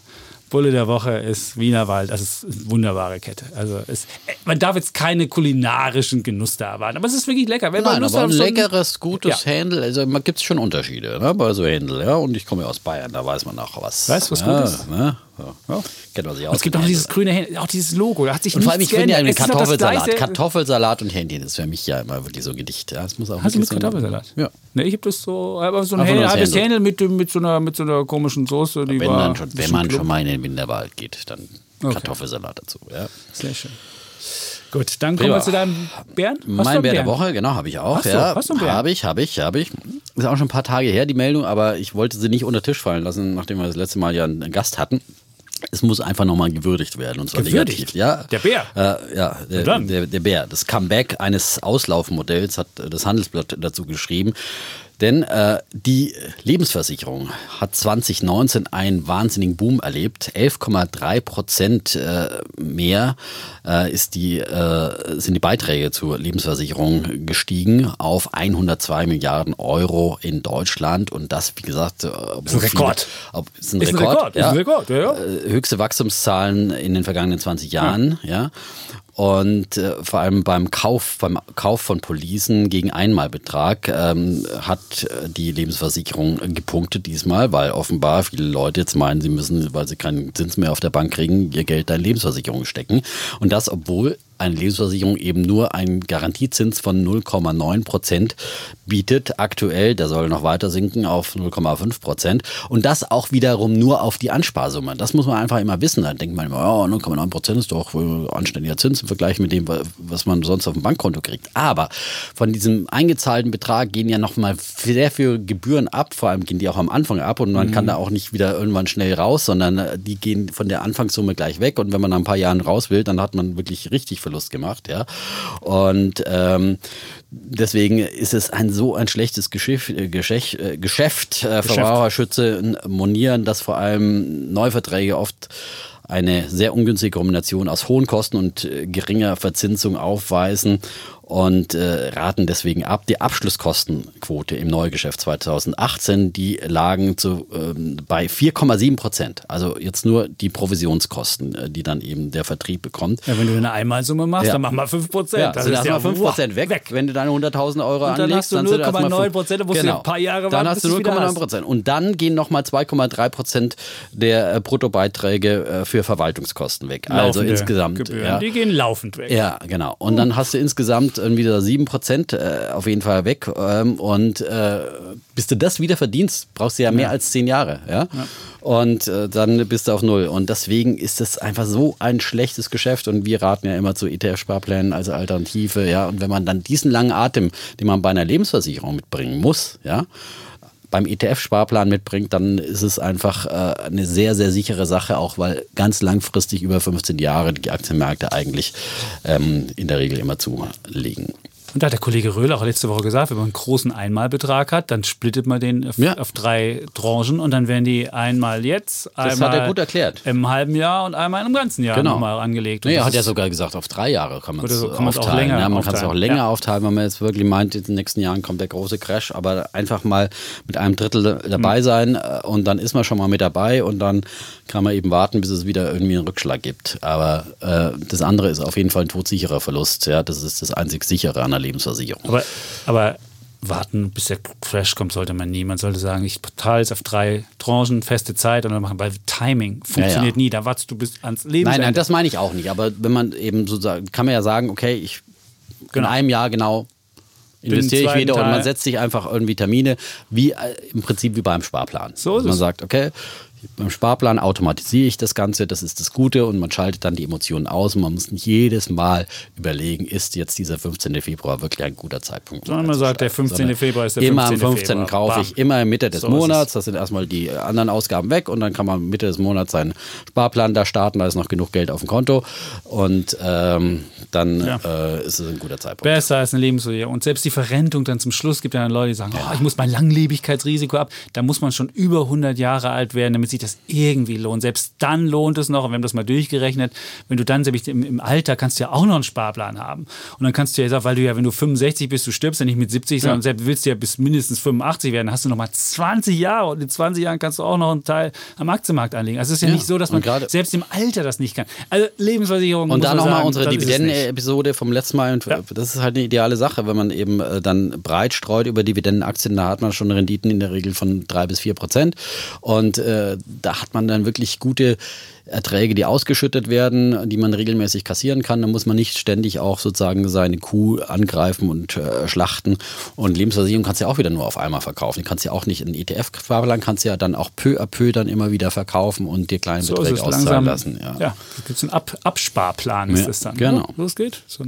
Bulle der Woche ist Wienerwald. Das ist eine wunderbare Kette. Also es, man darf jetzt keine kulinarischen Genuss da erwarten, aber es ist wirklich lecker. Wenn man Nein, Lust aber ein so ein- leckeres, gutes Ja. Händel. Also man gibt es schon Unterschiede ne, bei so Händel. Ja? Und ich komme ja aus Bayern, da weiß man auch was. Weißt du, was ja, gut ist? Ne? Ja. Kennt man sich aus. Es gibt auch dieses Händel. grüne Händel, auch dieses Logo. Da hat sich Und vor allem, ich finde ja das Kartoffelsalat. Kartoffelsalat und Hähnchen ist für mich ja immer wirklich so ein Gedicht. Ja, das muss auch Hast du mit Kartoffelsalat? Ja. Ne, ich habe das so, aber so ein das halbes Händel. Mit, mit, so einer, mit so einer komischen Soße. Die Wenn, war man schon, wenn man schon mal in den Winterwald geht, dann Okay. Kartoffelsalat dazu. Ja. Sehr schön. Gut, dann kommen wir zu deinem Bären. Hast du mein einen Bär der? Woche, genau, habe ich auch. Hast du? ja. Du einen Bären? Habe ich, habe ich, habe ich. Ist auch schon ein paar Tage her, die Meldung, aber ich wollte sie nicht unter Tisch fallen lassen, nachdem wir das letzte Mal ja einen Gast hatten. Es muss einfach nochmal gewürdigt werden. Und zwar Gewürdigt? negativ. Ja. Der Bär? Äh, ja, der, der, der Bär. Das Comeback eines Auslaufmodells hat das Handelsblatt dazu geschrieben. Denn äh, die Lebensversicherung hat 2019 einen wahnsinnigen Boom erlebt. 11,3 Prozent äh, mehr äh, ist die, äh, sind die Beiträge zur Lebensversicherung gestiegen auf 102 Milliarden Euro in Deutschland. Und das, wie gesagt, äh, ist ein Rekord. Ob, ist ein Rekord. Ist ein Rekord, ja, ja. Äh, höchste Wachstumszahlen in den vergangenen 20 Jahren, ja. Und äh, vor allem beim Kauf, beim Kauf von Policen gegen Einmalbetrag ähm, hat äh, die Lebensversicherung gepunktet diesmal, weil offenbar viele Leute jetzt meinen, sie müssen, weil sie keinen Zins mehr auf der Bank kriegen, ihr Geld in Lebensversicherung stecken. Und das, obwohl eine Lebensversicherung eben nur einen Garantiezins von 0,9 Prozent bietet. Aktuell, der soll noch weiter sinken auf 0,5 Prozent. Und das auch wiederum nur auf die Ansparsumme. Das muss man einfach immer wissen. Da denkt man immer, ja, 0,9 Prozent ist doch wohl anständiger Zins im Vergleich mit dem, was man sonst auf dem Bankkonto kriegt. Aber von diesem eingezahlten Betrag gehen ja nochmal sehr viele Gebühren ab. Vor allem gehen die auch am Anfang ab und man kann da auch nicht wieder irgendwann schnell raus, sondern äh, die gehen von der Anfangssumme gleich weg. Und wenn man nach ein paar Jahren raus will, dann hat man wirklich richtig Verlust gemacht, ja. Und ähm, deswegen ist es ein so ein schlechtes Geschäft, äh, Geschäft, äh, Geschäft äh, Verbraucherschütze monieren, dass vor allem Neuverträge oft eine sehr ungünstige Kombination aus hohen Kosten und äh, geringer Verzinsung aufweisen und äh, raten deswegen ab. Die Abschlusskostenquote im Neugeschäft 2018, die lagen zu, ähm, bei 4,7 Prozent. Also jetzt nur die Provisionskosten, äh, die dann eben der Vertrieb bekommt. Ja, wenn du eine Einmalsumme machst, Ja. dann mach mal 5 Prozent. Ja, sind erstmal 5 Prozent weg. Wenn du deine 100.000 Euro Und dann anlegst, hast du sind erstmal 0,9 fünf- Prozent, da musst du ein paar Jahre Dann warten, hast bis du du's wieder 0,9 hast. Prozent. Und dann gehen nochmal 2,3 Prozent der äh, Bruttobeiträge äh, für Verwaltungskosten weg. also Laufende insgesamt. Gebühren. Ja. Die gehen laufend weg. Ja, genau. Und dann hast du insgesamt äh, wieder 7% äh, auf jeden Fall weg. Ähm, und äh, bis du das wieder verdienst, brauchst du ja mehr als 10 Jahre. Ja? Und äh, dann bist du auf Null. Und deswegen ist das einfach so ein schlechtes Geschäft. Und wir raten ja immer zu ETF-Sparplänen als Alternative. Ja? Und wenn man dann diesen langen Atem, den man bei einer Lebensversicherung mitbringen muss, ja, beim ETF-Sparplan mitbringt, dann ist es einfach äh, eine sehr, sehr sichere Sache, auch weil ganz langfristig über 15 Jahre die Aktienmärkte eigentlich ähm, in der Regel immer zulegen. Und da hat der Kollege Röhl auch letzte Woche gesagt, wenn man einen großen Einmalbetrag hat, dann splittet man den auf, Ja. auf drei Tranchen und dann werden die einmal jetzt, Das einmal hat er gut erklärt. im halben Jahr und einmal im ganzen Jahr Genau. nochmal angelegt. Und Nee, er das hat ja ist- sogar gesagt, auf drei Jahre kann man es so kann man's auch aufteilen. länger ja, man kann es auch länger Ja. aufteilen, wenn man jetzt wirklich meint, in den nächsten Jahren kommt der große Crash, aber einfach mal mit einem Drittel Mhm. dabei sein äh, und dann ist man schon mal mit dabei und dann kann man eben warten, bis es wieder irgendwie einen Rückschlag gibt. Aber äh, das andere ist auf jeden Fall ein todsicherer Verlust. Ja, das ist das einzig sichere an der Lebensversicherung. Aber, aber warten, bis der Crash kommt, sollte man nie. Man sollte sagen, ich teile es auf drei Tranchen, feste Zeit und dann machen. Weil Timing funktioniert Ja, ja. nie. Da wartest du bis ans Leben. Nein, nein, das meine ich auch nicht. Aber wenn man eben so sagt, kann man ja sagen, okay, ich Genau. in einem Jahr genau investiere ich wieder und Teil. man setzt sich einfach irgendwie Termine, wie äh, im Prinzip wie beim Sparplan. So ist man es. sagt, okay, beim Sparplan automatisiere ich das Ganze, das ist das Gute und man schaltet dann die Emotionen aus und man muss nicht jedes Mal überlegen, ist jetzt dieser 15. Februar wirklich ein guter Zeitpunkt. Sondern man sagt, der einzusteigen. 15. Februar ist der immer 15. am 15. Februar. kaufe ich, immer Mitte des So. Monats, das sind erstmal die anderen Ausgaben weg und dann kann man Mitte des Monats seinen Sparplan da starten, da ist noch genug Geld auf dem Konto und ähm, dann Ja. äh, ist es ein guter Zeitpunkt. Besser als eine Lebensversicherung. Und selbst die Verrentung dann zum Schluss gibt ja dann Leute, die sagen, oh, ich muss mein Langlebigkeitsrisiko ab. Da muss man schon über 100 Jahre alt werden, damit sich das irgendwie lohnt. Selbst dann lohnt es noch, und wir haben das mal durchgerechnet, wenn du dann, selbst im, im Alter kannst du ja auch noch einen Sparplan haben. Und dann kannst du ja sagen, weil du ja, wenn du 65 bist, du stirbst ja nicht mit 70, sondern selbst willst du ja bis mindestens 85 werden, hast du noch mal 20 Jahre und in 20 Jahren kannst du auch noch einen Teil am Aktienmarkt anlegen. Also es ist ja, Ja, nicht so, dass man selbst im Alter das nicht kann. Also Lebensversicherung Und da nochmal unsere. Dividendenepisode vom letzten Mal. Und Ja. Das ist halt eine ideale Sache, wenn man eben äh, dann breit streut über Dividendenaktien. Da hat man schon Renditen in der Regel von drei bis vier Prozent. Und äh, da hat man dann wirklich gute Erträge, die ausgeschüttet werden, die man regelmäßig kassieren kann. Da muss man nicht ständig auch sozusagen seine Kuh angreifen und äh, schlachten. Und Lebensversicherung kannst du ja auch wieder nur auf einmal verkaufen. Die kannst du ja auch nicht in ETF verlangen, kannst du ja dann auch peu à peu dann immer wieder verkaufen und dir kleine so Beträge auszahlen lassen. Ja, ja da gibt es einen Ab Absparplan, ist ja, das dann. Ne? Genau. Losgeht. So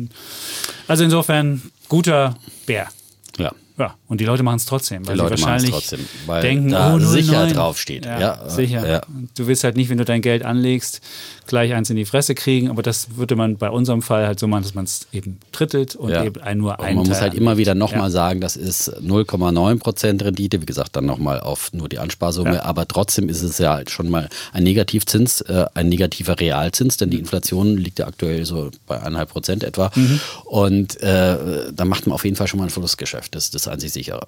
also insofern guter Bär. Ja. Ja, und die Leute machen es trotzdem, weil die Leute sie wahrscheinlich trotzdem, weil denken, da oh, 09. sicher draufsteht. Ja, Ja, sicher. ja. Du willst halt nicht, wenn du dein Geld anlegst, gleich eins in die Fresse kriegen, aber das würde man bei unserem Fall halt so machen, dass man es eben drittelt und Ja. eben ein, nur einen man muss Teil halt immer wieder nochmal Ja. sagen, das ist 0,9% Rendite. Wie gesagt, dann nochmal auf nur die Ansparsumme. Ja. Aber trotzdem ist es ja halt schon mal ein Negativzins, äh, ein negativer Realzins, denn die Inflation liegt ja aktuell so bei 1,5 Prozent etwa. Mhm. Und äh, da macht man auf jeden Fall schon mal ein Verlustgeschäft. Das ist das einzig sichere.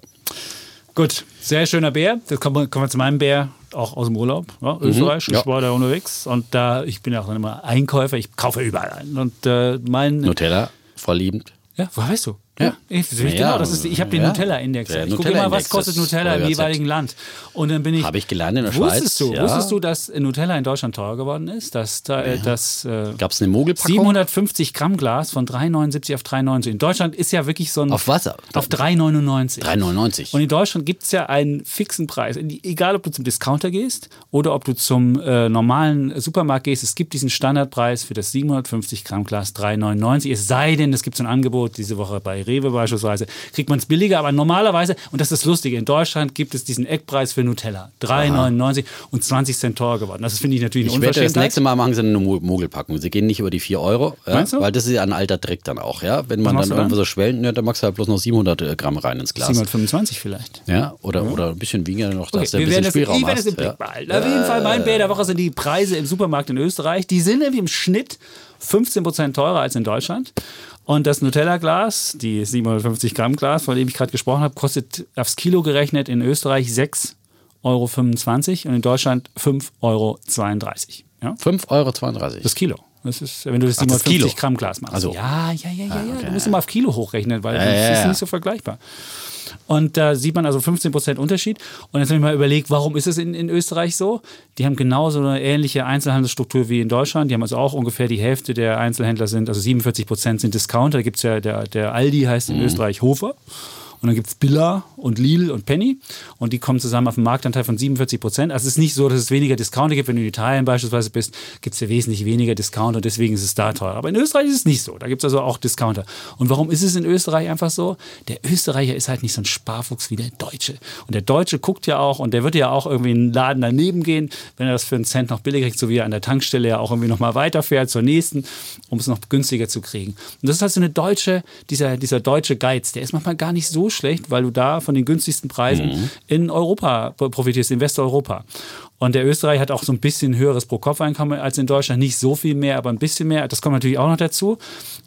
Gut, sehr schöner Bär. Das kommen wir, kommen wir zu meinem Bär, auch aus dem Urlaub, ja, Österreich. Mhm. ja. Ich war da unterwegs und da, ich bin auch immer Einkäufer, ich kaufe überall ein. Und äh, mein. Nutella, vorliebend. Ja, woher weißt du? Ja. Ich, Ja, genau, das ist, ich habe den ja. Nutella-Index. Ich gucke immer, was kostet Nutella im jeweiligen Land. Und dann bin ich. Habe ich gelernt in der Wusstest Schweiz. du, ja. wusstest du, dass Nutella in Deutschland teurer geworden ist? Dass, da, äh, dass äh, Gab es eine Mogelpackung? 750 Gramm Glas von 3,79 auf 3,90. In Deutschland ist ja wirklich so ein. Auf was? Auf 3,99. 3,99. Und in Deutschland gibt es ja einen fixen Preis. Egal, ob du zum Discounter gehst oder ob du zum äh, normalen Supermarkt gehst, es gibt diesen Standardpreis für das 750 Gramm Glas 3,99. Es sei denn, es gibt so ein Angebot diese Woche bei Rewe beispielsweise, kriegt man es billiger, aber normalerweise, und das ist das Lustige, in Deutschland gibt es diesen Eckpreis für Nutella. 3,99 und 20 Cent teurer geworden. Das finde ich natürlich eine Ich wette, das nächste Mal machen sie eine Mo- Mogelpackung. Sie gehen nicht über die 4 Euro. Ja? Weil das ist ja ein alter Trick dann auch. Ja? Wenn man dann dann? irgendwo so schwellt, ja, dann machst du halt bloß noch 700 Gramm rein ins Glas. 725 vielleicht. Ja? Oder, oder ein bisschen weniger noch, dass Okay, du ein wir werden bisschen das, Spielraum hast. im Blick Ja. behalten. Auf jeden Fall, mein Bär der Woche sind die Preise im Supermarkt in Österreich. Die sind nämlich im Schnitt 15% teurer als in Deutschland. Und das Nutella-Glas, die 750 Gramm Glas, von dem ich gerade gesprochen habe, kostet aufs Kilo gerechnet in Österreich 6,25 Euro und in Deutschland 5,32 Euro. Ja? 5,32 Euro. Das Kilo. Das ist, wenn du das Ach, das 750 Kilo. Gramm Glas machst. Also. Ja, ja, ja, ja, ja. okay. Du musst immer auf Kilo hochrechnen, weil Ja, das ja, ist ja. nicht so vergleichbar. Und da sieht man also 15% Unterschied. Und jetzt habe ich mal überlegt, warum ist es in, in Österreich so? Die haben genauso eine ähnliche Einzelhandelsstruktur wie in Deutschland. Die haben also auch ungefähr die Hälfte der Einzelhändler sind, also 47% sind Discounter. Da gibt es ja, der, der Aldi heißt in Österreich Hofer. Und dann gibt es Billa und Lidl und Penny. Und die kommen zusammen auf einen Marktanteil von 47 Prozent. Also es ist nicht so, dass es weniger Discounter gibt. Wenn du in Italien beispielsweise bist, gibt es ja wesentlich weniger Discounter. Und deswegen ist es da teurer. Aber in Österreich ist es nicht so. Da gibt es also auch Discounter. Und warum ist es in Österreich einfach so? Der Österreicher ist halt nicht so ein Sparfuchs wie der Deutsche. Und der Deutsche guckt ja auch, und der wird ja auch irgendwie in einen Laden daneben gehen, wenn er das für einen Cent noch billiger kriegt, so wie er an der Tankstelle ja auch irgendwie nochmal weiterfährt zur nächsten, um es noch günstiger zu kriegen. Und das ist halt so eine deutsche, dieser, dieser deutsche Geiz, der ist manchmal gar nicht so schlecht, weil du da von den günstigsten Preisen in Europa profitierst, in Westeuropa. Und der Österreich hat auch so ein bisschen höheres Pro-Kopf-Einkommen als in Deutschland. Nicht so viel mehr, aber ein bisschen mehr. Das kommt natürlich auch noch dazu.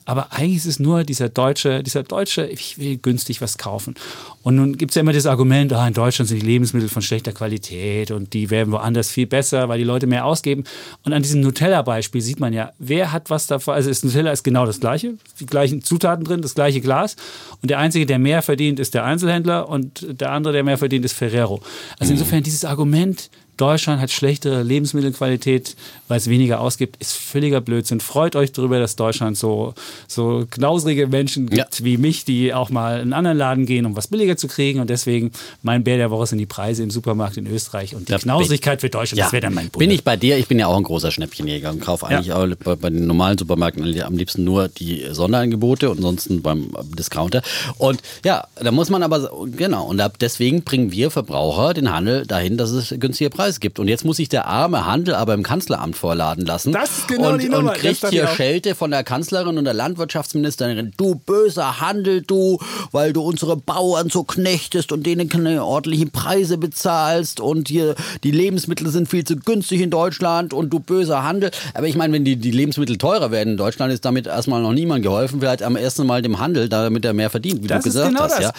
Aber eigentlich ist es nur dieser deutsche, dieser deutsche, ich will günstig was kaufen. Und nun gibt es ja immer das Argument, ah, in Deutschland sind die Lebensmittel von schlechter Qualität und die werden woanders viel besser, weil die Leute mehr ausgeben. Und an diesem Nutella-Beispiel sieht man ja, wer hat was davon. Also das Nutella ist genau das Gleiche, die gleichen Zutaten drin, das gleiche Glas. Und der Einzige, der mehr verdient, ist der Einzelhändler und der andere, der mehr verdient, ist Ferrero. Also insofern dieses Argument, Deutschland hat schlechtere Lebensmittelqualität, weil es weniger ausgibt, ist völliger Blödsinn. Freut euch darüber, dass Deutschland so, so knausrige Menschen gibt Ja. wie mich, die auch mal in einen anderen Laden gehen, um was billiger zu kriegen. Und deswegen, mein Bär der Woche sind die Preise im Supermarkt in Österreich. Und die Da Knausrigkeit für Deutschland, das wäre dann mein Bin ich bei dir? Ich bin ja auch ein großer Schnäppchenjäger und kaufe eigentlich Ja. auch bei, bei den normalen Supermärkten am liebsten nur die Sonderangebote und ansonsten beim Discounter. Und ja, da muss man aber, genau, und deswegen bringen wir Verbraucher den Handel dahin, dass es günstige Preise gibt. Und jetzt muss sich der arme Handel aber im Kanzleramt vorladen lassen. Das ist genau und, die Nummer. Und kriegt hier. Schelte von der Kanzlerin und der Landwirtschaftsministerin. Du böser Handel, du, weil du unsere Bauern so knechtest und denen keine ordentlichen Preise bezahlst und hier die Lebensmittel sind viel zu günstig in Deutschland und du böser Handel. Aber ich meine, wenn die, die Lebensmittel teurer werden in Deutschland, ist damit erstmal noch niemand geholfen. Vielleicht am ersten Mal dem Handel, damit er mehr verdient, wie Das du gesagt genau hast. das. Ja.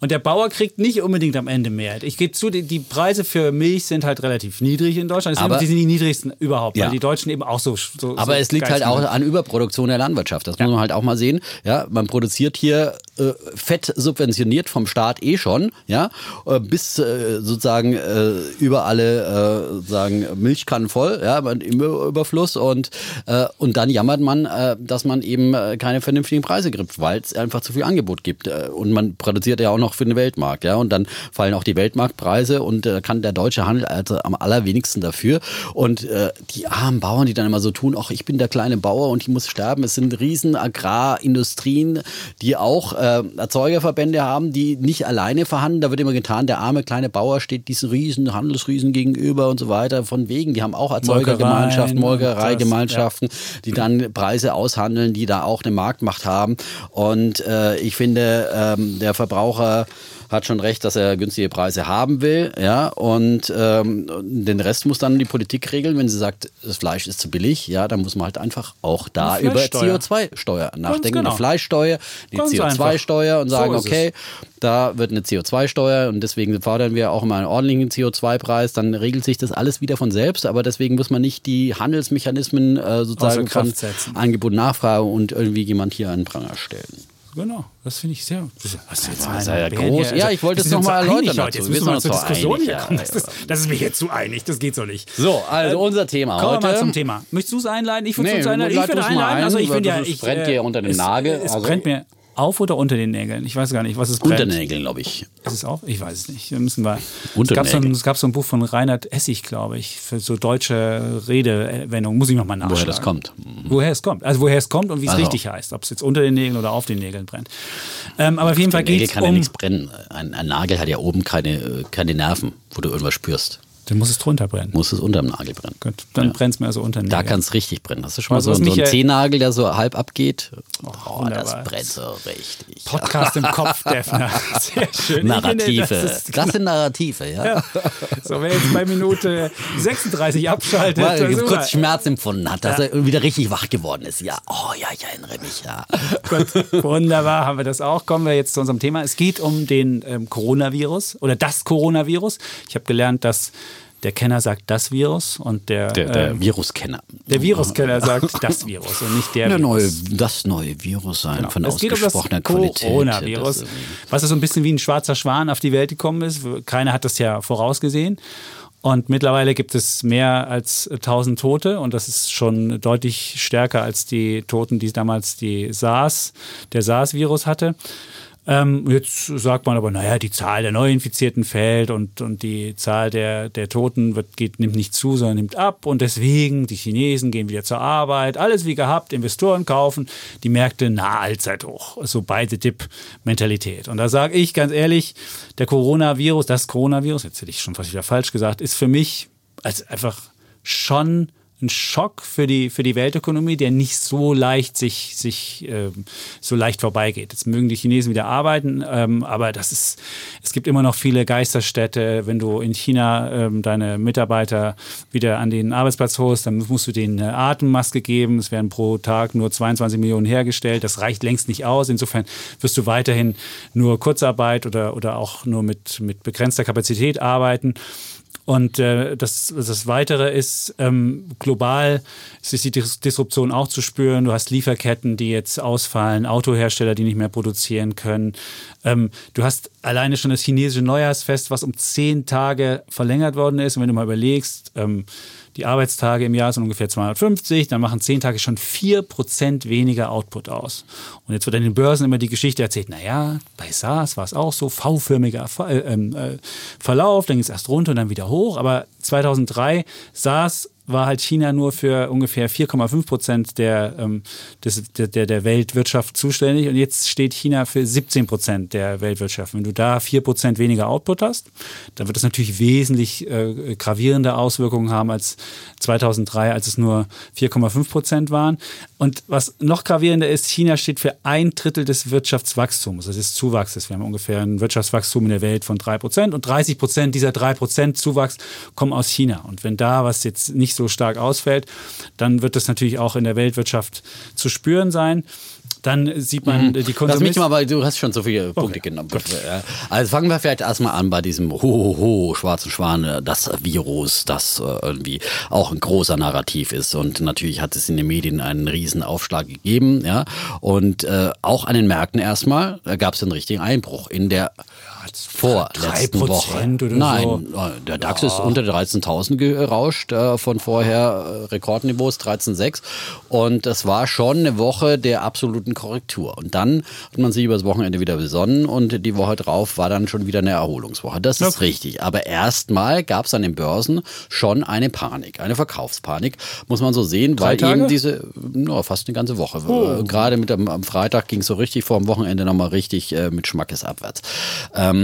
Und der Bauer kriegt nicht unbedingt am Ende mehr. Ich gebe zu, die, die Preise für Milch sind halt relativ niedrig in Deutschland. Aber- die sind die niedrigsten überhaupt, Ja. weil die Deutschen eben auch so. so Aber so es liegt halt auch an Überproduktion der Landwirtschaft. Das muss man halt auch mal sehen. Ja, man produziert hier äh, fett subventioniert vom Staat eh schon, ja, äh, bis äh, sozusagen äh, über alle äh, sagen Milchkannen voll, ja, im Überfluss und äh, und dann jammert man, dass man eben keine vernünftigen Preise kriegt, weil es einfach zu viel Angebot gibt und man produziert ja auch noch für den Weltmarkt, ja, und dann fallen auch die Weltmarktpreise und kann der deutsche Handel also am allerwenigsten dafür und äh, die armen Bauern, die dann immer so tun, ach, ich bin der kleine Bauer und ich muss sterben. Es sind riesen Agrarindustrien, die auch äh, Erzeugerverbände haben, die nicht alleine verhandeln. Da wird immer getan, der arme kleine Bauer steht diesen riesen Handelsriesen gegenüber und so weiter. Von wegen, die haben auch Erzeugergemeinschaften, Molkereigemeinschaften, die dann Preise aushandeln, die da auch eine Marktmacht haben. Und äh, ich finde, ähm, der Verbraucher hat schon recht, dass er günstige Preise haben will, ja, und ähm, den Rest muss dann die Politik regeln. Wenn sie sagt, das Fleisch ist zu billig, ja, dann muss man halt einfach auch da über Fleischsteuer. CO2-Steuer nachdenken. genau. Eine Fleischsteuer, eine Ganz CO2-Steuer und So sagen, es. okay, da wird eine CO2-Steuer und deswegen fordern wir auch immer einen ordentlichen CO2-Preis, dann regelt sich das alles wieder von selbst, aber deswegen muss man nicht die Handelsmechanismen äh, sozusagen von. Angebot Nachfrage und irgendwie jemand hier einen Pranger stellen. Genau, das finde ich sehr. Was ist jetzt das ist ja Wer groß. Ja, ich wollte es sind noch mal uns so einig erläutern heute. Jetzt müssen Wir wir zur uns so Diskussion einig, hier ja, kommen. Das ist, das ist mir jetzt zu einig, das geht so nicht. So, also unser Thema Kommen wir mal heute. zum Thema. Möchtest du es einleiten? Ich würde Nee, es einleiten. Ich würde einleiten. ein, Also ich finde ja, ich, brennt äh, dir unter den es, Nagel. Es Also- brennt mir auf oder unter den Nägeln. Ich weiß gar nicht, was es brennt. Unter den Nägeln, glaube ich. Ist es auf? Ich weiß es nicht. Da müssen wir. Unter es, gab so ein, Nägeln. es gab so ein Buch von Reinhard Essig, glaube ich, für so deutsche Redewendungen. Muss ich nochmal nachschauen. Woher das kommt. Woher es kommt. Also woher es kommt und wie es Also. richtig heißt. Ob es jetzt unter den Nägeln oder auf den Nägeln brennt. Ähm, aber auf jeden Fall geht es kann ja um. nichts brennen. Ein, ein Nagel hat ja oben keine, äh, keine Nerven, wo du irgendwas spürst. Dann muss es drunter brennen. Muss es unter dem Nagel brennen. Gut, dann brennt es mir also unter den Da Nägeln. kann es richtig brennen. Hast du schon mal Also so, so einen Zehennagel, der so halb abgeht? Oh, wunderbar. das brennt so richtig. Podcast im Kopf, Defner. Sehr schön. Narrative. finde, Das, sind Narrative, ja. So, wer jetzt bei Minute 36 abschaltet, Weil er kurz Schmerz empfunden hat, dass er wieder richtig wach geworden ist. Ja, oh ja, ich erinnere mich, ja. Gut, wunderbar, haben wir das auch. Kommen wir jetzt zu unserem Thema. Es geht um den ähm, Coronavirus oder das Coronavirus. Ich habe gelernt, dass der Kenner sagt das Virus und der, Der, der ähm, Viruskenner. der Viruskenner sagt das Virus und nicht der Der Virus. neue, das neue Virus sein Genau. von es geht um das ausgesprochener Qualität. Coronavirus, was so ein bisschen wie ein schwarzer Schwan auf die Welt gekommen ist. Keiner hat das ja vorausgesehen. Und mittlerweile gibt es mehr als 1000 Tote und das ist schon deutlich stärker als die Toten, die damals die SARS, der SARS-Virus hatte. Ähm, jetzt sagt man aber, naja, die Zahl der Neuinfizierten fällt und, und die Zahl der, der Toten wird, geht, nimmt nicht zu, sondern nimmt ab. Und deswegen, die Chinesen gehen wieder zur Arbeit, alles wie gehabt, Investoren kaufen, die Märkte na allzeit hoch. So beide Dip-Mentalität. Und da sage ich ganz ehrlich, der Coronavirus, das Coronavirus, jetzt hätte ich schon fast wieder falsch gesagt, ist für mich als einfach schon ein Schock für die, für die Weltökonomie, der nicht so leicht sich, sich ähm, so leicht vorbeigeht. Jetzt mögen die Chinesen wieder arbeiten, ähm, aber das ist, es gibt immer noch viele Geisterstädte. Wenn du in China ähm, deine Mitarbeiter wieder an den Arbeitsplatz holst, dann musst du denen eine Atemmaske geben. Es werden pro Tag nur 22 Millionen hergestellt. Das reicht längst nicht aus. Insofern wirst du weiterhin nur Kurzarbeit oder, oder auch nur mit, mit begrenzter Kapazität arbeiten. Und äh, das, das Weitere ist, ähm, global ist die Dis Disruption auch zu spüren. Du hast Lieferketten, die jetzt ausfallen, Autohersteller, die nicht mehr produzieren können. Ähm, du hast alleine schon das chinesische Neujahrsfest, was um zehn Tage verlängert worden ist. Und wenn du mal überlegst, ähm, die Arbeitstage im Jahr sind ungefähr 250, dann machen zehn Tage schon 4% weniger Output aus. Und jetzt wird an den Börsen immer die Geschichte erzählt, naja, bei SARS war es auch so, V-förmiger äh, äh, Verlauf, dann ging es erst runter und dann wieder hoch. Aber 2003 SARS war halt China nur für ungefähr 4,5 Prozent der, ähm, des, der, der, Weltwirtschaft zuständig und jetzt steht China für 17 Prozent der Weltwirtschaft. Wenn du da 4 Prozent weniger Output hast, dann wird das natürlich wesentlich äh, gravierende Auswirkungen haben als 2003, als es nur 4,5 Prozent waren. Und was noch gravierender ist, China steht für ein Drittel des Wirtschaftswachstums, das ist Zuwachses. Wir haben ungefähr ein Wirtschaftswachstum in der Welt von 3 Prozent und 30 Prozent dieser 3 Prozent Zuwachs kommen aus China. Und wenn da was jetzt nicht so stark ausfällt, dann wird das natürlich auch in der Weltwirtschaft zu spüren sein. dann sieht man die Lass Konsumenten. mich mal, weil du hast schon so viele Punkte genommen. Ja. Also fangen wir vielleicht erstmal an bei diesem Ho, ho, ho, schwarzen Schwan, äh, das Virus, das äh, irgendwie auch ein großer Narrativ ist. Und natürlich hat es in den Medien einen riesen Aufschlag gegeben. Ja. Und äh, auch an den Märkten erstmal gab es einen richtigen Einbruch in der vorletzten 3% Woche. oder Nein, so. äh, der DAX ist unter 13.000 gerauscht, äh, von vorher äh, Rekordniveaus 13,6 und das war schon eine Woche der absoluten Korrektur. Und dann hat man sich über das Wochenende wieder besonnen und die Woche drauf war dann schon wieder eine Erholungswoche. Das ist richtig. Aber erstmal gab es an den Börsen schon eine Panik, eine Verkaufspanik, muss man so sehen, weil Tage? eben diese, no, fast eine ganze Woche. Äh, Gerade mit dem, am Freitag ging es so richtig vor dem Wochenende nochmal richtig äh, mit Schmackes abwärts. Ähm,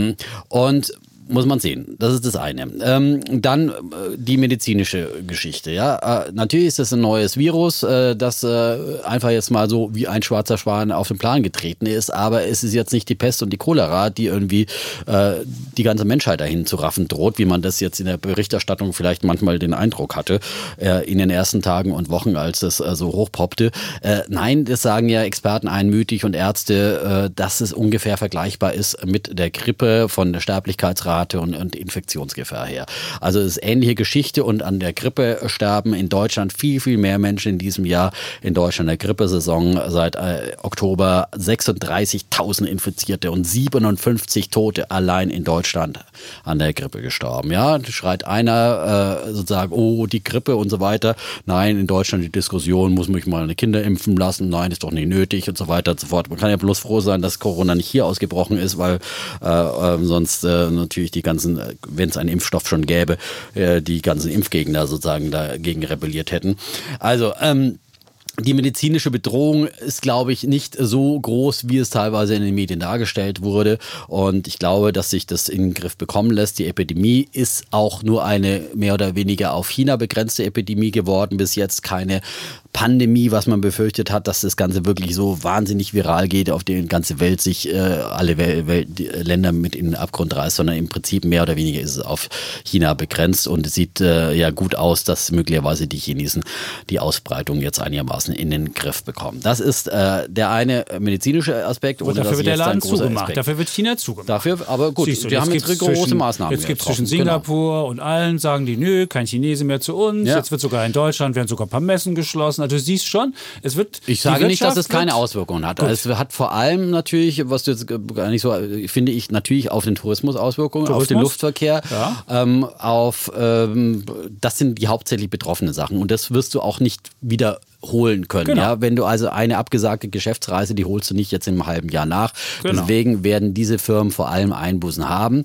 und muss man sehen. Das ist das eine. Ähm, dann äh, die medizinische Geschichte. Ja, äh, natürlich ist das ein neues Virus, äh, das äh, einfach jetzt mal so wie ein schwarzer Schwan auf den Plan getreten ist. Aber es ist jetzt nicht die Pest und die Cholera, die irgendwie äh, die ganze Menschheit dahin zu raffen droht, wie man das jetzt in der Berichterstattung vielleicht manchmal den Eindruck hatte äh, in den ersten Tagen und Wochen, als es so hochpoppte. Nein, das sagen ja Experten einmütig und Ärzte, dass es ungefähr vergleichbar ist mit der Grippe von der Sterblichkeitsrate und, und Infektionsgefahr her. Also es ist ähnliche Geschichte und an der Grippe sterben in Deutschland viel, viel mehr Menschen in diesem Jahr. In Deutschland der Grippesaison seit äh, Oktober 36.000 Infizierte und 57 Tote allein in Deutschland an der Grippe gestorben. Ja, schreit einer äh, sozusagen, oh, die Grippe und so weiter. Nein, in Deutschland die Diskussion, muss mich mal eine Kinder impfen lassen? Nein, ist doch nicht nötig und so weiter und so fort. Man kann ja bloß froh sein, dass Corona nicht hier ausgebrochen ist, weil äh, äh, sonst äh, natürlich die ganzen, wenn es einen Impfstoff schon gäbe, äh, die ganzen Impfgegner sozusagen dagegen rebelliert hätten. Also, ähm, die medizinische Bedrohung ist, glaube ich, nicht so groß, wie es teilweise in den Medien dargestellt wurde. Und ich glaube, dass sich das in den Griff bekommen lässt. Die Epidemie ist auch nur eine mehr oder weniger auf China begrenzte Epidemie geworden. Bis jetzt keine Pandemie, was man befürchtet hat, dass das Ganze wirklich so wahnsinnig viral geht, auf die ganze Welt sich äh, alle Wel Wel die Länder mit in den Abgrund reißt, sondern im Prinzip mehr oder weniger ist es auf China begrenzt und es sieht äh, ja gut aus, dass möglicherweise die Chinesen die Ausbreitung jetzt einigermaßen in den Griff bekommen. Das ist äh, der eine medizinische Aspekt. Und dafür wird der Laden zugemacht. Aspekt- Dafür wird China zugemacht. Dafür, aber gut, Siehst du, die haben jetzt zwischen- Maßnahmen Jetzt gibt es zwischen Genau. Singapur und allen, sagen die, nö, kein Chinese mehr zu uns. Ja. Jetzt wird sogar in Deutschland, werden sogar ein paar Messen geschlossen. Also du siehst schon, es wird. Ich sage nicht, dass es keine Auswirkungen hat. Es hat vor allem natürlich, was du jetzt gar nicht so, finde ich, natürlich auf den Tourismus Auswirkungen, auf den Tourismus? Luftverkehr, Ja. ähm, auf, ähm, das sind die hauptsächlich betroffenen Sachen. Und das wirst du auch nicht wieder holen können. Genau. Ja, wenn du also eine abgesagte Geschäftsreise, die holst du nicht jetzt im halben Jahr nach. Genau. Deswegen werden diese Firmen vor allem Einbußen haben.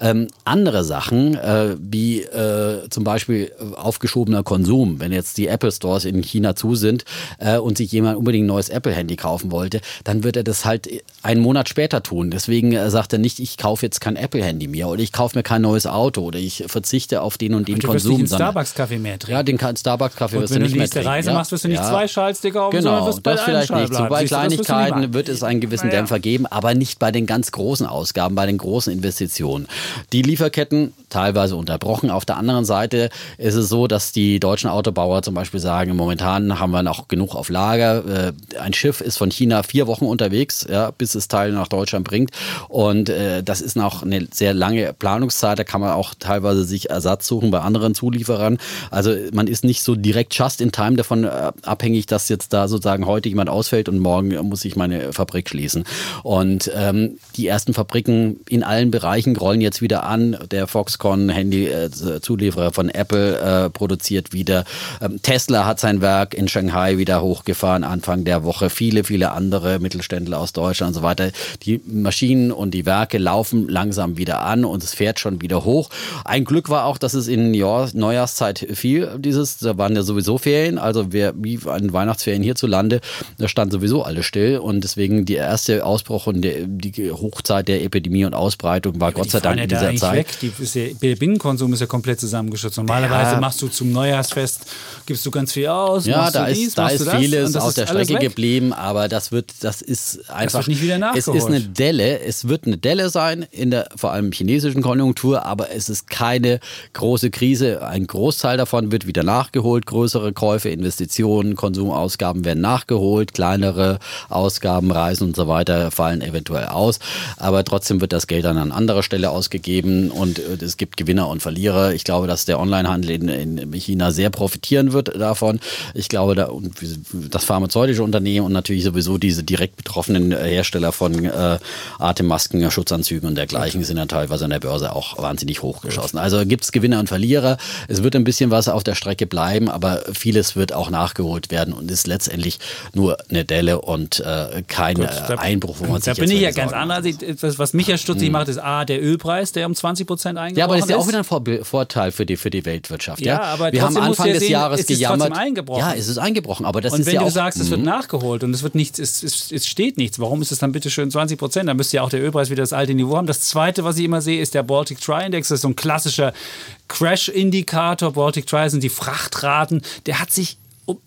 Ähm, andere Sachen, äh, wie äh, zum Beispiel aufgeschobener Konsum, wenn jetzt die Apple Stores in China zu sind äh, und sich jemand unbedingt ein neues Apple-Handy kaufen wollte, dann wird er das halt einen Monat später tun. Deswegen äh, sagt er nicht, ich kaufe jetzt kein Apple-Handy mehr oder ich kaufe mir kein neues Auto oder ich verzichte auf den und den Du wirst nicht Konsum. einen sondern- Starbucks-Kaffee mehr trinken. ja, den Starbucks-Kaffee Und wirst wenn du du nicht die mehr nächste trinken. Reise ja? machst, wirst du nicht Ja. zwei Schallsticker sondern Genau, wirst bei das vielleicht nicht. So bei du, wirst du Kleinigkeiten machen. wird es einen gewissen Naja. Dämpfer geben, aber nicht bei den ganz großen Ausgaben, bei den großen Investitionen. Die Lieferketten teilweise unterbrochen. Auf der anderen Seite ist es so, dass die deutschen Autobauer zum Beispiel sagen, momentan haben wir noch genug auf Lager. Äh, Ein Schiff ist von China vier Wochen unterwegs, ja, bis es Teile nach Deutschland bringt. Und äh, das ist noch eine sehr lange Planungszeit. Da kann man auch teilweise sich Ersatz suchen bei anderen Zulieferern. Also man ist nicht so direkt just in time davon äh, abhängig, dass jetzt da sozusagen heute jemand ausfällt und morgen muss ich meine Fabrik schließen. Und ähm, die ersten Fabriken in allen Bereichen rollen jetzt wieder an. Der Foxconn Handy-Zulieferer von Apple äh, produziert wieder. Ähm, Tesla hat sein Werk in Shanghai wieder hochgefahren Anfang der Woche. Viele, viele andere Mittelständler aus Deutschland und so weiter. Die Maschinen und die Werke laufen langsam wieder an und es fährt schon wieder hoch. Ein Glück war auch, dass es in Jahr, Neujahrszeit fiel. Dieses, da waren ja sowieso Ferien, also wer, wie an Weihnachtsferien hierzulande, da stand sowieso alles still und deswegen die erste Ausbruch und die, die Hochzeit der Epidemie und Ausbreitung war Gott Die sei Dank in ja da dieser eigentlich Zeit. Weg. Die ist ja, der Binnenkonsum ist ja komplett zusammengeschützt. Normalerweise Ja. machst du zum Neujahrsfest, gibst du ganz viel aus. Ja, da du dies, ist, da ist das, vieles das ist der Strecke weg. geblieben, aber das wird, das ist einfach. wird nicht wieder Es ist eine Delle, es wird eine Delle sein in der vor allem chinesischen Konjunktur, aber es ist keine große Krise. Ein Großteil davon wird wieder nachgeholt, größere Käufe, Investitionen, von Konsumausgaben werden nachgeholt, kleinere Ausgaben, Reisen und so weiter fallen eventuell aus, aber trotzdem wird das Geld dann an anderer Stelle ausgegeben und äh, es gibt Gewinner und Verlierer. Ich glaube, dass der Onlinehandel in, in China sehr profitieren wird davon. Ich glaube, da, das pharmazeutische Unternehmen und natürlich sowieso diese direkt betroffenen Hersteller von äh, Atemmasken, Schutzanzügen und dergleichen sind ja teilweise an der Börse auch wahnsinnig hochgeschossen. Also gibt es Gewinner und Verlierer. Es wird ein bisschen was auf der Strecke bleiben, aber vieles wird auch nachgeholt werden und ist letztendlich nur eine Delle und äh, kein Gut, da, Einbruch, wo man da sich Da bin ich ja ganz anders. Was, was mich ja stutzig hm. macht, ist A, der Ölpreis, der um 20 Prozent eingebrochen ist. Ja, aber das ist ja auch wieder ein Vorteil für die, für die Weltwirtschaft. Ja, ja aber wir haben Anfang des sehen, Jahres ist gejammert. Es eingebrochen. Ja, es ist eingebrochen, aber das und ist wenn ja du auch, sagst, es wird nachgeholt und es wird nichts, es, es, es steht nichts, warum ist es dann bitte schön 20 Prozent? Dann müsste ja auch der Ölpreis wieder das alte Niveau haben. Das zweite, was ich immer sehe, ist der Baltic Tri Index. Das ist so ein klassischer Crash-Indikator. Baltic Tri sind die Frachtraten. Der hat sich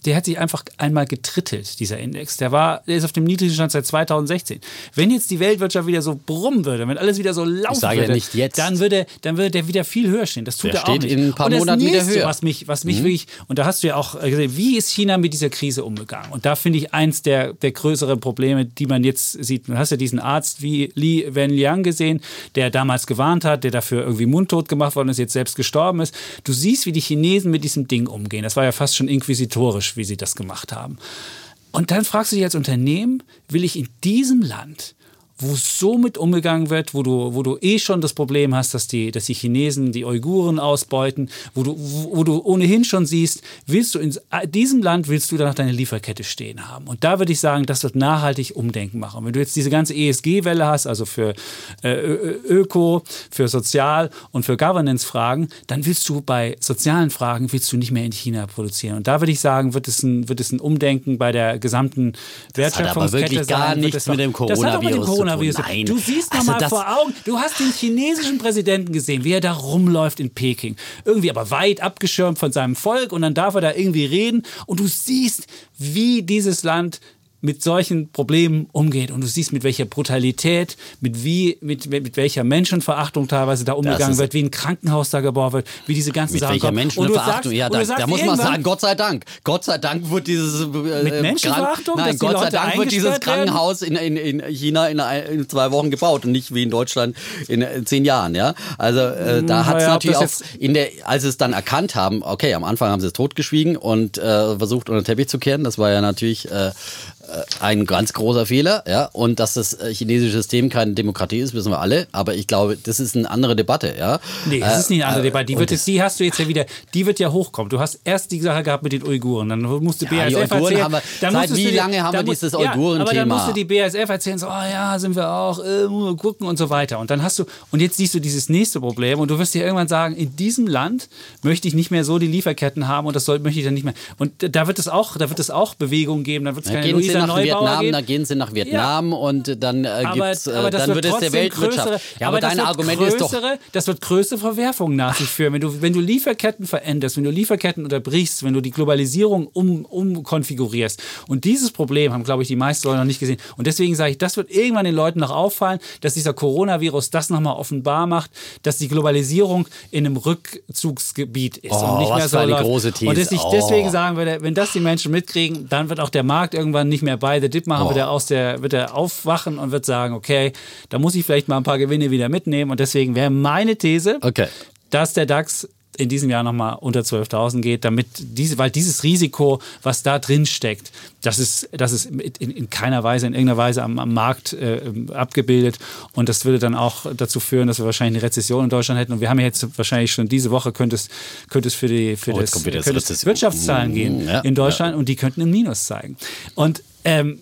der hat sich einfach einmal getrittelt, dieser Index. Der war, der ist auf dem niedrigsten Stand seit 2016. Wenn jetzt die Weltwirtschaft wieder so brummen würde, wenn alles wieder so laufen ich sage würde, ja nicht jetzt. dann würde, dann würde der wieder viel höher stehen. Das tut der er auch steht nicht. in ein paar und das Monaten wieder nächste, höher. Was mich, was mich mhm. wirklich, und da hast du ja auch gesehen, wie ist China mit dieser Krise umgegangen? Und da finde ich eins der, der größeren Probleme, die man jetzt sieht. Du hast ja diesen Arzt wie Li Wenliang gesehen, der damals gewarnt hat, der dafür irgendwie mundtot gemacht worden ist, jetzt selbst gestorben ist. Du siehst, wie die Chinesen mit diesem Ding umgehen. Das war ja fast schon inquisitorisch, wie sie das gemacht gemacht haben. Und dann fragst du dich als Unternehmen, will ich in diesem Land wo so mit umgegangen wird, wo du, wo du eh schon das Problem hast, dass die, dass die Chinesen die Uiguren ausbeuten, wo du, wo du ohnehin schon siehst, willst du in diesem Land willst du danach deine Lieferkette stehen haben. Und da würde ich sagen, das wird nachhaltig Umdenken machen. Wenn du jetzt diese ganze ESG-Welle hast, also für äh, Öko, für Sozial und für Governance-Fragen, dann willst du bei sozialen Fragen willst du nicht mehr in China produzieren. Und da würde ich sagen, wird es ein, wird es ein Umdenken bei der gesamten Wertschöpfungskette das hat aber wirklich sein. gar nichts mit dem Coronavirus Coronavirus. Nein. Du siehst Also nochmal vor Augen, du hast den chinesischen Präsidenten gesehen, wie er da rumläuft in Peking. Irgendwie aber weit abgeschirmt von seinem Volk und dann darf er da irgendwie reden und du siehst, wie dieses Land mit solchen Problemen umgeht und du siehst mit welcher Brutalität, mit wie mit, mit, mit welcher Menschenverachtung teilweise da umgegangen wird, wie ein Krankenhaus da gebaut wird, wie diese ganzen Mit Sachen welcher. Und du Menschenverachtung? sagst- Ja, da, sagst da muss man sagen, Gott sei Dank. Gott sei Dank wird dieses. Äh, Mit Menschenverachtung, Krank- Nein, Gott sei Dank wird dieses? Krankenhaus in, in, in China in, in zwei Wochen gebaut und nicht wie in Deutschland in, äh, zehn Jahren. Ja? Also äh, da hat es naja, natürlich auch, in der, als sie es dann erkannt haben, okay, am Anfang haben sie es totgeschwiegen und äh, versucht unter den Teppich zu kehren. Das war ja natürlich äh, äh, ein ganz großer Fehler. Ja? Und dass das äh, chinesische System keine Demokratie ist, wissen wir alle. Aber ich glaube, das ist eine andere Debatte. Ja? Nee, das Äh, ist nicht eine andere äh, Debatte. Die, wird jetzt, die hast du jetzt ja wieder, die wird ja hochkommen. Du hast erst die Sache gehabt mit den Uiguren, dann musste Ja, die BASF Uiguren erzählen. haben wir- dann seit wie die- lange haben wir dieses ja, Aber dann Uiguren-Thema? musste die BASF erzählen, so, oh ja, sind wir auch, äh, gucken und so weiter. Und dann hast du, und jetzt siehst du dieses nächste Problem und du wirst dir irgendwann sagen, in diesem Land möchte ich nicht mehr so die Lieferketten haben und das soll, möchte ich dann nicht mehr. Und da wird es auch, da wird es auch Bewegungen geben, dann wird es Da keine Luisa nach Neubauer Vietnam, geben. dann gehen sie nach Vietnam und dann äh, Aber, gibt's, äh, aber dann wird, wird es der Weltwirtschaft. Größere, ja, aber, das dein Argument größere, ist doch. Das wird größere Verwerfungen nach sich führen. Wenn du, wenn du Lieferketten veränderst, wenn du Lieferketten unterbrichst, wenn du die Globalisierung um, umkonfigurierst. Und dieses Problem haben, glaube ich, die meisten Leute noch nicht gesehen. Und deswegen sage ich, das wird irgendwann den Leuten noch auffallen, dass dieser Coronavirus das nochmal offenbar macht, dass die Globalisierung in einem Rückzugsgebiet ist Oh, und nicht mehr so läuft. Und dass ich Oh. deswegen sagen würde, wenn das die Menschen mitkriegen, dann wird auch der Markt irgendwann nicht mehr bei the dip machen, Oh. wird er aus der, wird er aufwachen und wird sagen, okay, da muss ich vielleicht mal ein paar Gewinne wieder mitnehmen. Und deswegen wäre meine These, Okay. dass der DAX in diesem Jahr nochmal unter 12.000 geht, damit diese, weil dieses Risiko, was da drin steckt, das ist, das ist in, in keiner Weise, in irgendeiner Weise am, am Markt äh, abgebildet und das würde dann auch dazu führen, dass wir wahrscheinlich eine Rezession in Deutschland hätten und wir haben ja jetzt wahrscheinlich schon diese Woche könnte es, könnte es für die für Oh, das, das. Wirtschaftszahlen gehen Ja, in Deutschland und die könnten im Minus zeigen und ähm,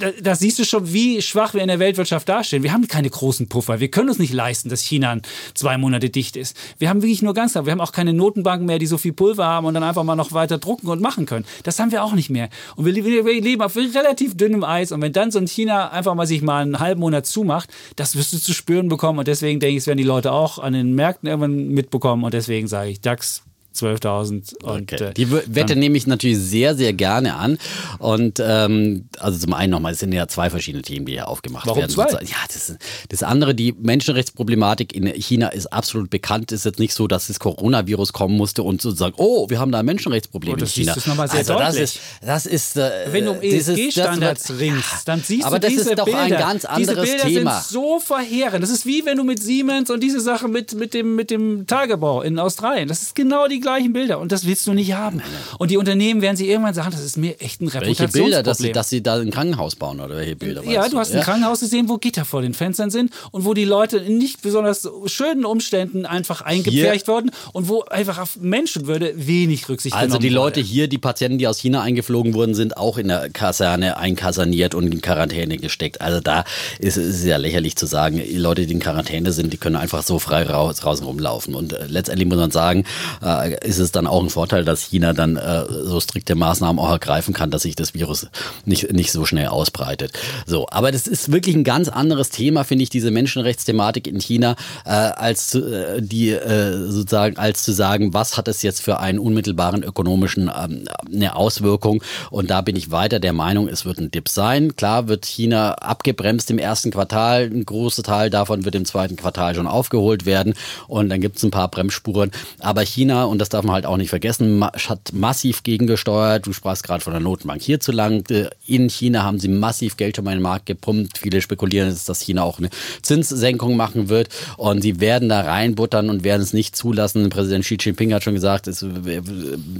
da, da siehst du schon, wie schwach wir in der Weltwirtschaft dastehen. Wir haben keine großen Puffer. Wir können uns nicht leisten, dass China zwei Monate dicht ist. Wir haben wirklich nur ganz, wir haben auch keine Notenbanken mehr, die so viel Pulver haben und dann einfach mal noch weiter drucken und machen können. Das haben wir auch nicht mehr. Und wir, wir, wir leben auf relativ dünnem Eis. Und wenn dann so ein China einfach mal sich mal einen halben Monat zumacht, das wirst du zu spüren bekommen. Und deswegen denke ich, es werden die Leute auch an den Märkten irgendwann mitbekommen. Und deswegen sage ich, DAX 12.000. Und Okay. äh, Die Wette nehme ich natürlich sehr, sehr gerne an. Und ähm, also zum einen nochmal, es sind ja zwei verschiedene Themen, die hier aufgemacht Warum werden. zwei? Ja, das, das andere, die Menschenrechtsproblematik in China ist absolut bekannt. Es ist jetzt nicht so, dass das Coronavirus kommen musste und sozusagen, oh, wir haben da ein Menschenrechtsproblem Oh, das in China. siehst du noch mal sehr also das deutlich. ist, das ist, äh, wenn du um das das ESG-Standards ringst, dann siehst Aber du das diese ist doch Bilder. ein ganz diese anderes Bilder Thema. sind so verheerend. Das ist wie wenn du mit Siemens und diese Sache mit, mit, dem, mit dem Tagebau in Australien, das ist genau die gleichen Bilder und das willst du nicht haben. Und die Unternehmen werden sie irgendwann sagen, das ist mir echt ein Welche Reputationsproblem. Bilder, dass sie, dass sie da ein Krankenhaus bauen oder welche Bilder? Ja, du hast ein Krankenhaus gesehen, wo Gitter vor den Fenstern sind und wo die Leute in nicht besonders schönen Umständen einfach eingepfercht wurden und wo einfach auf Menschenwürde wenig Rücksicht Also die genommen Leute wurde. hier, die Patienten, die aus China eingeflogen wurden, sind auch in der Kaserne einkaserniert und in Quarantäne gesteckt. Also da ist es ja lächerlich zu sagen, die Leute, die in Quarantäne sind, die können einfach so frei raus, draußen rumlaufen. Und äh, letztendlich muss man sagen, äh, ist es dann auch ein Vorteil, dass China dann äh, so strikte Maßnahmen auch ergreifen kann, dass sich das Virus nicht, nicht so schnell ausbreitet. So, aber das ist wirklich ein ganz anderes Thema, finde ich, diese Menschenrechtsthematik in China, äh, als zu, äh, die äh, sozusagen als zu sagen, was hat es jetzt für einen unmittelbaren ökonomischen ähm, eine Auswirkung. Und da bin ich weiter der Meinung, es wird ein Dip sein. Klar wird China abgebremst im ersten Quartal, ein großer Teil davon wird im zweiten Quartal schon aufgeholt werden und dann gibt es ein paar Bremsspuren. Aber China, und das darf man halt auch nicht vergessen, hat massiv gegengesteuert. Du sprachst gerade von der Notenbank hierzulande. In China haben sie massiv Geld um den Markt gepumpt. Viele spekulieren jetzt, dass China auch eine Zinssenkung machen wird und sie werden da reinbuttern und werden es nicht zulassen. Präsident Xi Jinping hat schon gesagt, es, wir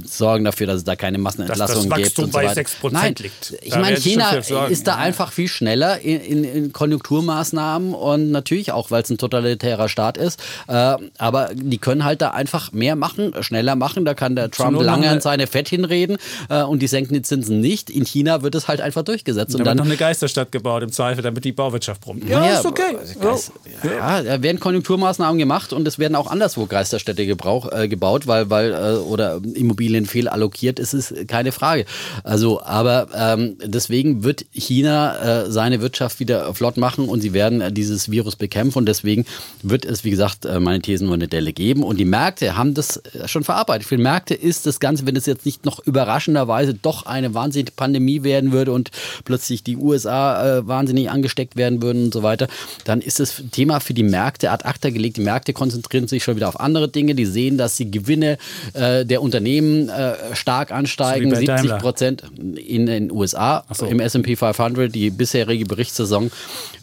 sorgen dafür, dass es da keine Massenentlassungen Dass das gibt. Wachstum und so bei weiter. 6% Nein, liegt. Ich Da meine, schon China ist da einfach viel schneller in, in, in Konjunkturmaßnahmen und natürlich auch, weil es ein totalitärer Staat ist. Äh, aber die können halt da einfach mehr machen, schneller machen. Da kann der Trump lange an seine Fett hinreden äh, und die senken die Zinsen nicht. In China wird es halt einfach durchgesetzt. Da und wird dann noch eine Geisterstadt gebaut im Zweifel, damit die Bauwirtschaft brummt. naja, ist okay. Geist, ja, da werden Konjunkturmaßnahmen gemacht und es werden auch anderswo Geisterstädte gebrauch, äh, gebaut, weil, weil äh, oder Immobilien fehlallokiert, ist es keine Frage. Also, aber ähm, deswegen wird China äh, seine Wirtschaft wieder flott machen und sie werden äh, dieses Virus bekämpfen und deswegen wird es, wie gesagt, äh, meine Thesen nur eine Delle geben und die Märkte haben das äh, schon verarbeitet. Für die Märkte ist das Ganze, wenn es jetzt nicht noch überraschenderweise doch eine wahnsinnige Pandemie werden würde und plötzlich die USA äh, wahnsinnig angesteckt werden würden und so weiter, dann ist das Thema für die Märkte ad acta gelegt. Die Märkte konzentrieren sich schon wieder auf andere Dinge. Die sehen, dass die Gewinne äh, der Unternehmen äh, stark ansteigen. So wie bei 70 Daimler. Prozent in den USA, so. im S&P 500, die bisherige Berichtssaison.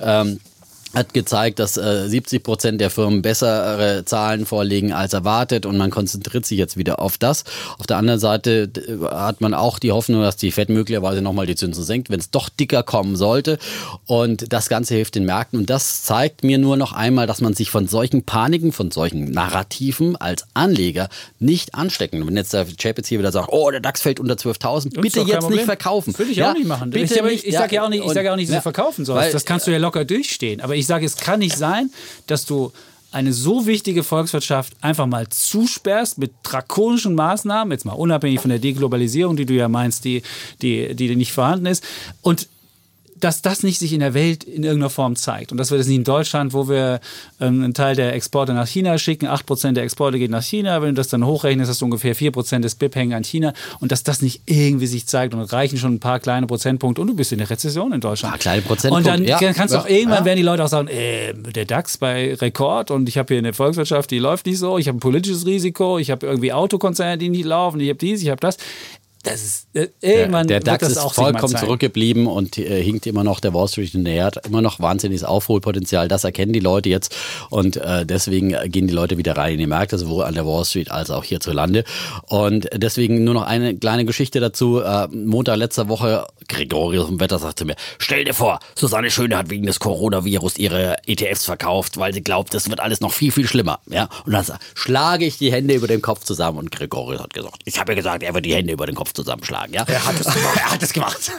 Ähm, hat gezeigt, dass äh, 70 Prozent der Firmen bessere Zahlen vorlegen als erwartet und man konzentriert sich jetzt wieder auf das. Auf der anderen Seite hat man auch die Hoffnung, dass die Fed möglicherweise nochmal die Zinsen senkt, wenn es doch dicker kommen sollte. Und das Ganze hilft den Märkten. Und das zeigt mir nur noch einmal, dass man sich von solchen Paniken, von solchen Narrativen als Anleger nicht anstecken. Wenn jetzt der Chapitz hier wieder sagt, oh, der DAX fällt unter 12.000, Ist bitte jetzt nicht Problem. verkaufen. Das würde ich Ja, auch nicht machen. Bitte ich nicht. ich sage ja auch nicht, ich sage ja auch nicht, dass ja, du verkaufen sollst. weil- das kannst du ja locker durchstehen. Aber ich sage, es kann nicht sein, dass du eine so wichtige Volkswirtschaft einfach mal zusperrst mit drakonischen Maßnahmen, jetzt mal unabhängig von der Deglobalisierung, die du ja meinst, die, die, die nicht vorhanden ist. Und dass das nicht sich in der Welt in irgendeiner Form zeigt. Und dass wir das nicht in Deutschland, wo wir ähm, einen Teil der Exporte nach China schicken, 8% der Exporte geht nach China, wenn du das dann hochrechnest, hast du ungefähr 4% des BIP hängen an China und dass das nicht irgendwie sich zeigt und reichen schon ein paar kleine Prozentpunkte und du bist in der Rezession in Deutschland. Ein paar kleine Prozentpunkte, Und dann ja. kannst du auch Ja, irgendwann, ja. werden die Leute auch sagen, äh, der DAX bei Rekord und ich habe hier eine Volkswirtschaft, die läuft nicht so, ich habe ein politisches Risiko, ich habe irgendwie Autokonzerne, die nicht laufen, ich habe dies, ich habe das. Das ist, äh, irgendwann der, der DAX ist vollkommen zurückgeblieben und äh, hinkt immer noch der Wall Street hinterher, hat immer noch wahnsinniges Aufholpotenzial. Das erkennen die Leute jetzt und äh, deswegen gehen die Leute wieder rein in die Märkte, sowohl an der Wall Street als auch hierzulande. Und deswegen nur noch eine kleine Geschichte dazu. Äh, Montag letzter Woche, Gregorius vom Wetter sagte mir, stell dir vor, Susanne Schöne hat wegen des Coronavirus ihre ETFs verkauft, weil sie glaubt, es wird alles noch viel, viel schlimmer. Ja? Und dann schlage ich die Hände über den Kopf zusammen und Gregorius hat gesagt, ich habe ja gesagt, er wird die Hände über den Kopf zusammenschlagen. Ja? Er hat es gemacht. er hat es gemacht.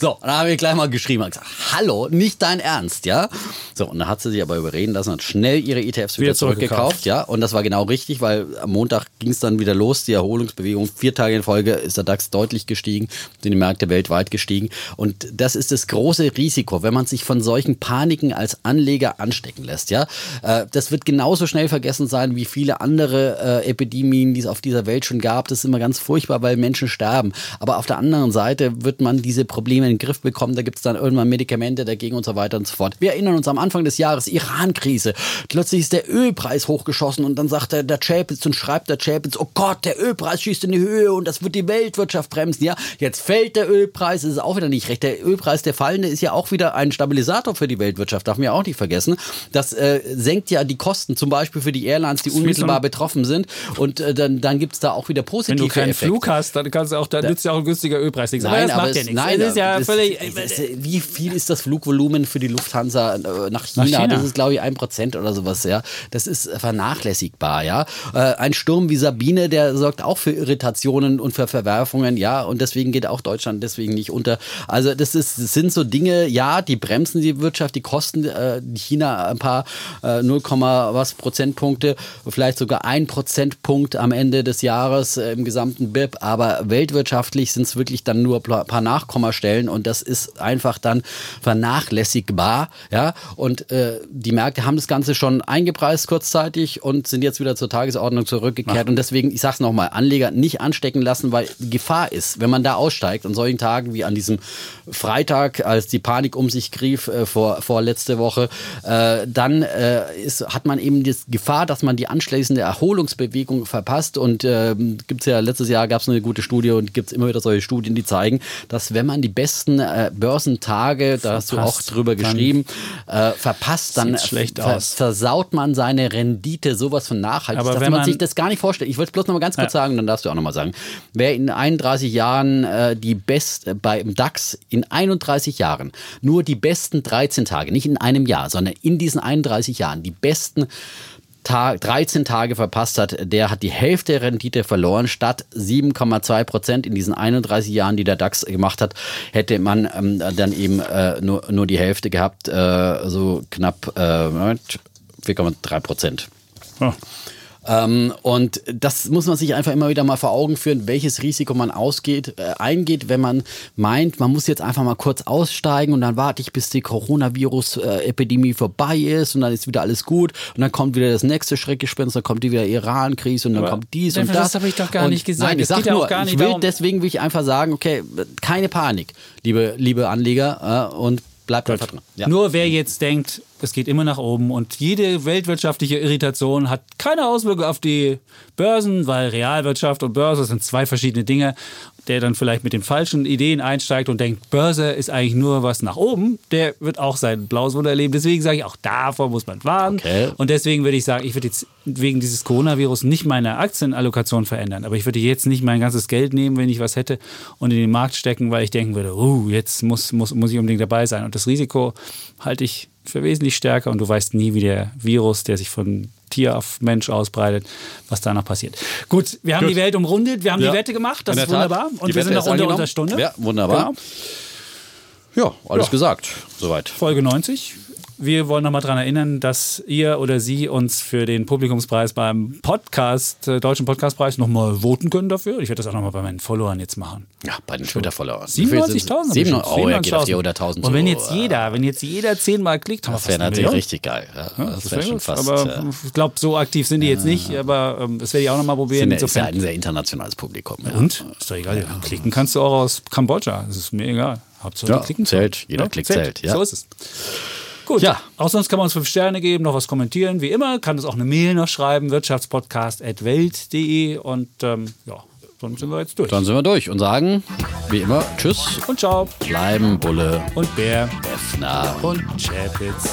So, und dann habe ich gleich mal geschrieben und gesagt, hallo, nicht dein Ernst, ja? So, und dann hat sie sich aber überreden lassen und schnell ihre ETFs wieder, Wieder zurückgekauft. Ja, und das war genau richtig, weil am Montag ging es dann wieder los, die Erholungsbewegung. Vier Tage in Folge ist der DAX deutlich gestiegen, sind die Märkte weltweit gestiegen. Und das ist das große Risiko, wenn man sich von solchen Paniken als Anleger anstecken lässt. Ja, Äh, das wird genauso schnell vergessen sein wie viele andere äh, Epidemien, die es auf dieser Welt schon gab. Das ist immer ganz furchtbar, weil Menschen sterben. Aber auf der anderen Seite wird man diese Probleme in den Griff bekommen. Da gibt es dann irgendwann Medikamente dagegen und so weiter und so fort. Wir erinnern uns am Anfang des Jahres, Iran-Krise. Plötzlich ist der Ölpreis hochgeschossen und dann sagt der, der Chapitz und schreibt der Chapitz, oh Gott, der Ölpreis schießt in die Höhe und das wird die Weltwirtschaft bremsen. Ja, jetzt fällt der Ölpreis, ist auch wieder nicht recht. Der Ölpreis, der fallende, ist ja auch wieder ein Stabilisator für die Weltwirtschaft, darf man ja auch nicht vergessen. Das äh, senkt ja die Kosten, zum Beispiel für die Airlines, die unmittelbar betrifft sind. Und äh, dann, dann gibt es da auch wieder Wenn positive du keinen Effekte. Flug hast, dann kannst du auch, dann nützt ja auch ein günstiger Ölpreis nichts. Nein, das aber macht ja es, nichts. nein, es ist ja das- völlig. das- wie viel ist das Flugvolumen für die Lufthansa äh, nach China? China. Das ist, glaube ich, ein Prozent oder sowas. Ja, das ist vernachlässigbar. Ja, äh, ein Sturm wie Sabine, der sorgt auch für Irritationen und für Verwerfungen. Ja, und deswegen geht auch Deutschland deswegen nicht unter. Also das, ist, das sind so Dinge. Ja, die bremsen die Wirtschaft, die kosten äh, China ein paar äh, 0, was Prozentpunkte, vielleicht sogar ein Prozentpunkt am Ende des Jahres äh, im gesamten BIP. Aber weltwirtschaftlich sind es wirklich dann nur ein paar Nachkommastellen und das ist einfach dann vernachlässigbar. Ja, und äh, die Märkte haben das Ganze schon eingepreist kurzzeitig und sind jetzt wieder zur Tagesordnung zurückgekehrt. Und deswegen, ich sage es nochmal, Anleger nicht anstecken lassen, weil Gefahr ist, wenn man da aussteigt, an solchen Tagen wie an diesem Freitag, als die Panik um sich griff äh, vor, vor letzte Woche, äh, dann äh, ist, hat man eben die Gefahr, dass man die anschließende Erholungsbewegung verpasst. Und äh, gibt es ja letztes Jahr gab es eine gute Studie und gibt es immer wieder solche Studien, die zeigen, dass wenn man die besten äh, Börsentage, da hast du auch drüber geschrieben, äh, verpasst, dann schlecht ver aus. versaut man seine Rendite sowas von nachhaltig, Aber dass wenn man, man- sich das gar nicht vorstellt. Ich wollte es bloß noch mal ganz kurz Ja. sagen, dann darfst du auch noch mal sagen. Wer in 31 Jahren äh, die best äh, beim DAX in 31 Jahren nur die besten 13 Tage, nicht in einem Jahr, sondern in diesen 31 Jahren die besten Tag, 13 Tage verpasst hat, der hat die Hälfte der Rendite verloren. Statt 7,2 Prozent in diesen 31 Jahren, die der DAX gemacht hat, hätte man ähm, dann eben äh, nur, nur die Hälfte gehabt, äh, so knapp äh, Moment, 4,3 Prozent. Ja. Ähm, und das muss man sich einfach immer wieder mal vor Augen führen, welches Risiko man ausgeht, äh, eingeht, wenn man meint, man muss jetzt einfach mal kurz aussteigen und dann warte ich, bis die Coronavirus-Epidemie vorbei ist und dann ist wieder alles gut und dann kommt wieder das nächste Schreckgespenst, dann kommt wieder Iran-Krise und dann Aber kommt dies und das. das habe ich doch gar und nicht gesagt. Nein, ich Es sag geht ja nur, ich nicht will, darum- deswegen will ich einfach sagen, okay, keine Panik, liebe, liebe Anleger äh, und bleibt einfach dran. Ja. Nur wer jetzt denkt, es geht immer nach oben und jede weltwirtschaftliche Irritation hat keine Auswirkung auf die Börsen, weil Realwirtschaft und Börse sind zwei verschiedene Dinge, der dann vielleicht mit den falschen Ideen einsteigt und denkt, Börse ist eigentlich nur was nach oben, der wird auch sein blaues Wunder erleben. Deswegen sage ich, auch davor muss man warnen. Okay. Und deswegen würde ich sagen, ich würde jetzt wegen dieses Coronavirus nicht meine Aktienallokation verändern, aber ich würde jetzt nicht mein ganzes Geld nehmen, wenn ich was hätte und in den Markt stecken, weil ich denken würde, uh, jetzt muss, muss, muss ich unbedingt dabei sein. Und das Risiko halte ich für wesentlich stärker und du weißt nie, wie der Virus, der sich von Tier auf Mensch ausbreitet, was danach passiert. Gut, wir haben Gut. die Welt umrundet, wir haben Ja. die Wette gemacht, das ist Tat. wunderbar. Die Und wir Wette sind noch unter unserer Stunde. Ja, wunderbar. Genau. Ja, alles Ja. gesagt. Soweit. Folge 90. Wir wollen nochmal daran erinnern, dass ihr oder Sie uns für den Publikumspreis beim Podcast, äh, Deutschen Podcastpreis, nochmal voten können dafür. Ich werde das auch nochmal bei meinen Followern jetzt machen. Ja, bei den Twitter-Followern. 97.000. 97.000. Oh, ja, geht auf 97.000. die 100.000 Und wenn jetzt jeder, wenn jetzt jeder zehnmal klickt, haben wir Das wäre natürlich Million. richtig geil. Ja, das wäre wär schon fast. Aber äh, ich glaube, so aktiv sind die jetzt nicht, aber ähm, das werde ich auch nochmal probieren. sind, ist ja ein sehr internationales Publikum. Ja. Und? Ist doch egal. Klicken kannst du auch aus Kambodscha. Das ist mir egal. Hauptsache, Ja, klicken. zählt. Jeder Klick zählt, ja. So ist es. Gut. Ja. Auch sonst kann man uns fünf Sterne geben, noch was kommentieren. Wie immer, kann uns auch eine Mail noch schreiben, wirtschaftspodcast.welt.de und ähm, ja, dann sind wir jetzt durch. Dann sind wir durch und sagen, wie immer, Tschüss, Und ciao. bleiben Bulle, Und Bär. Effner. Und Chapitz.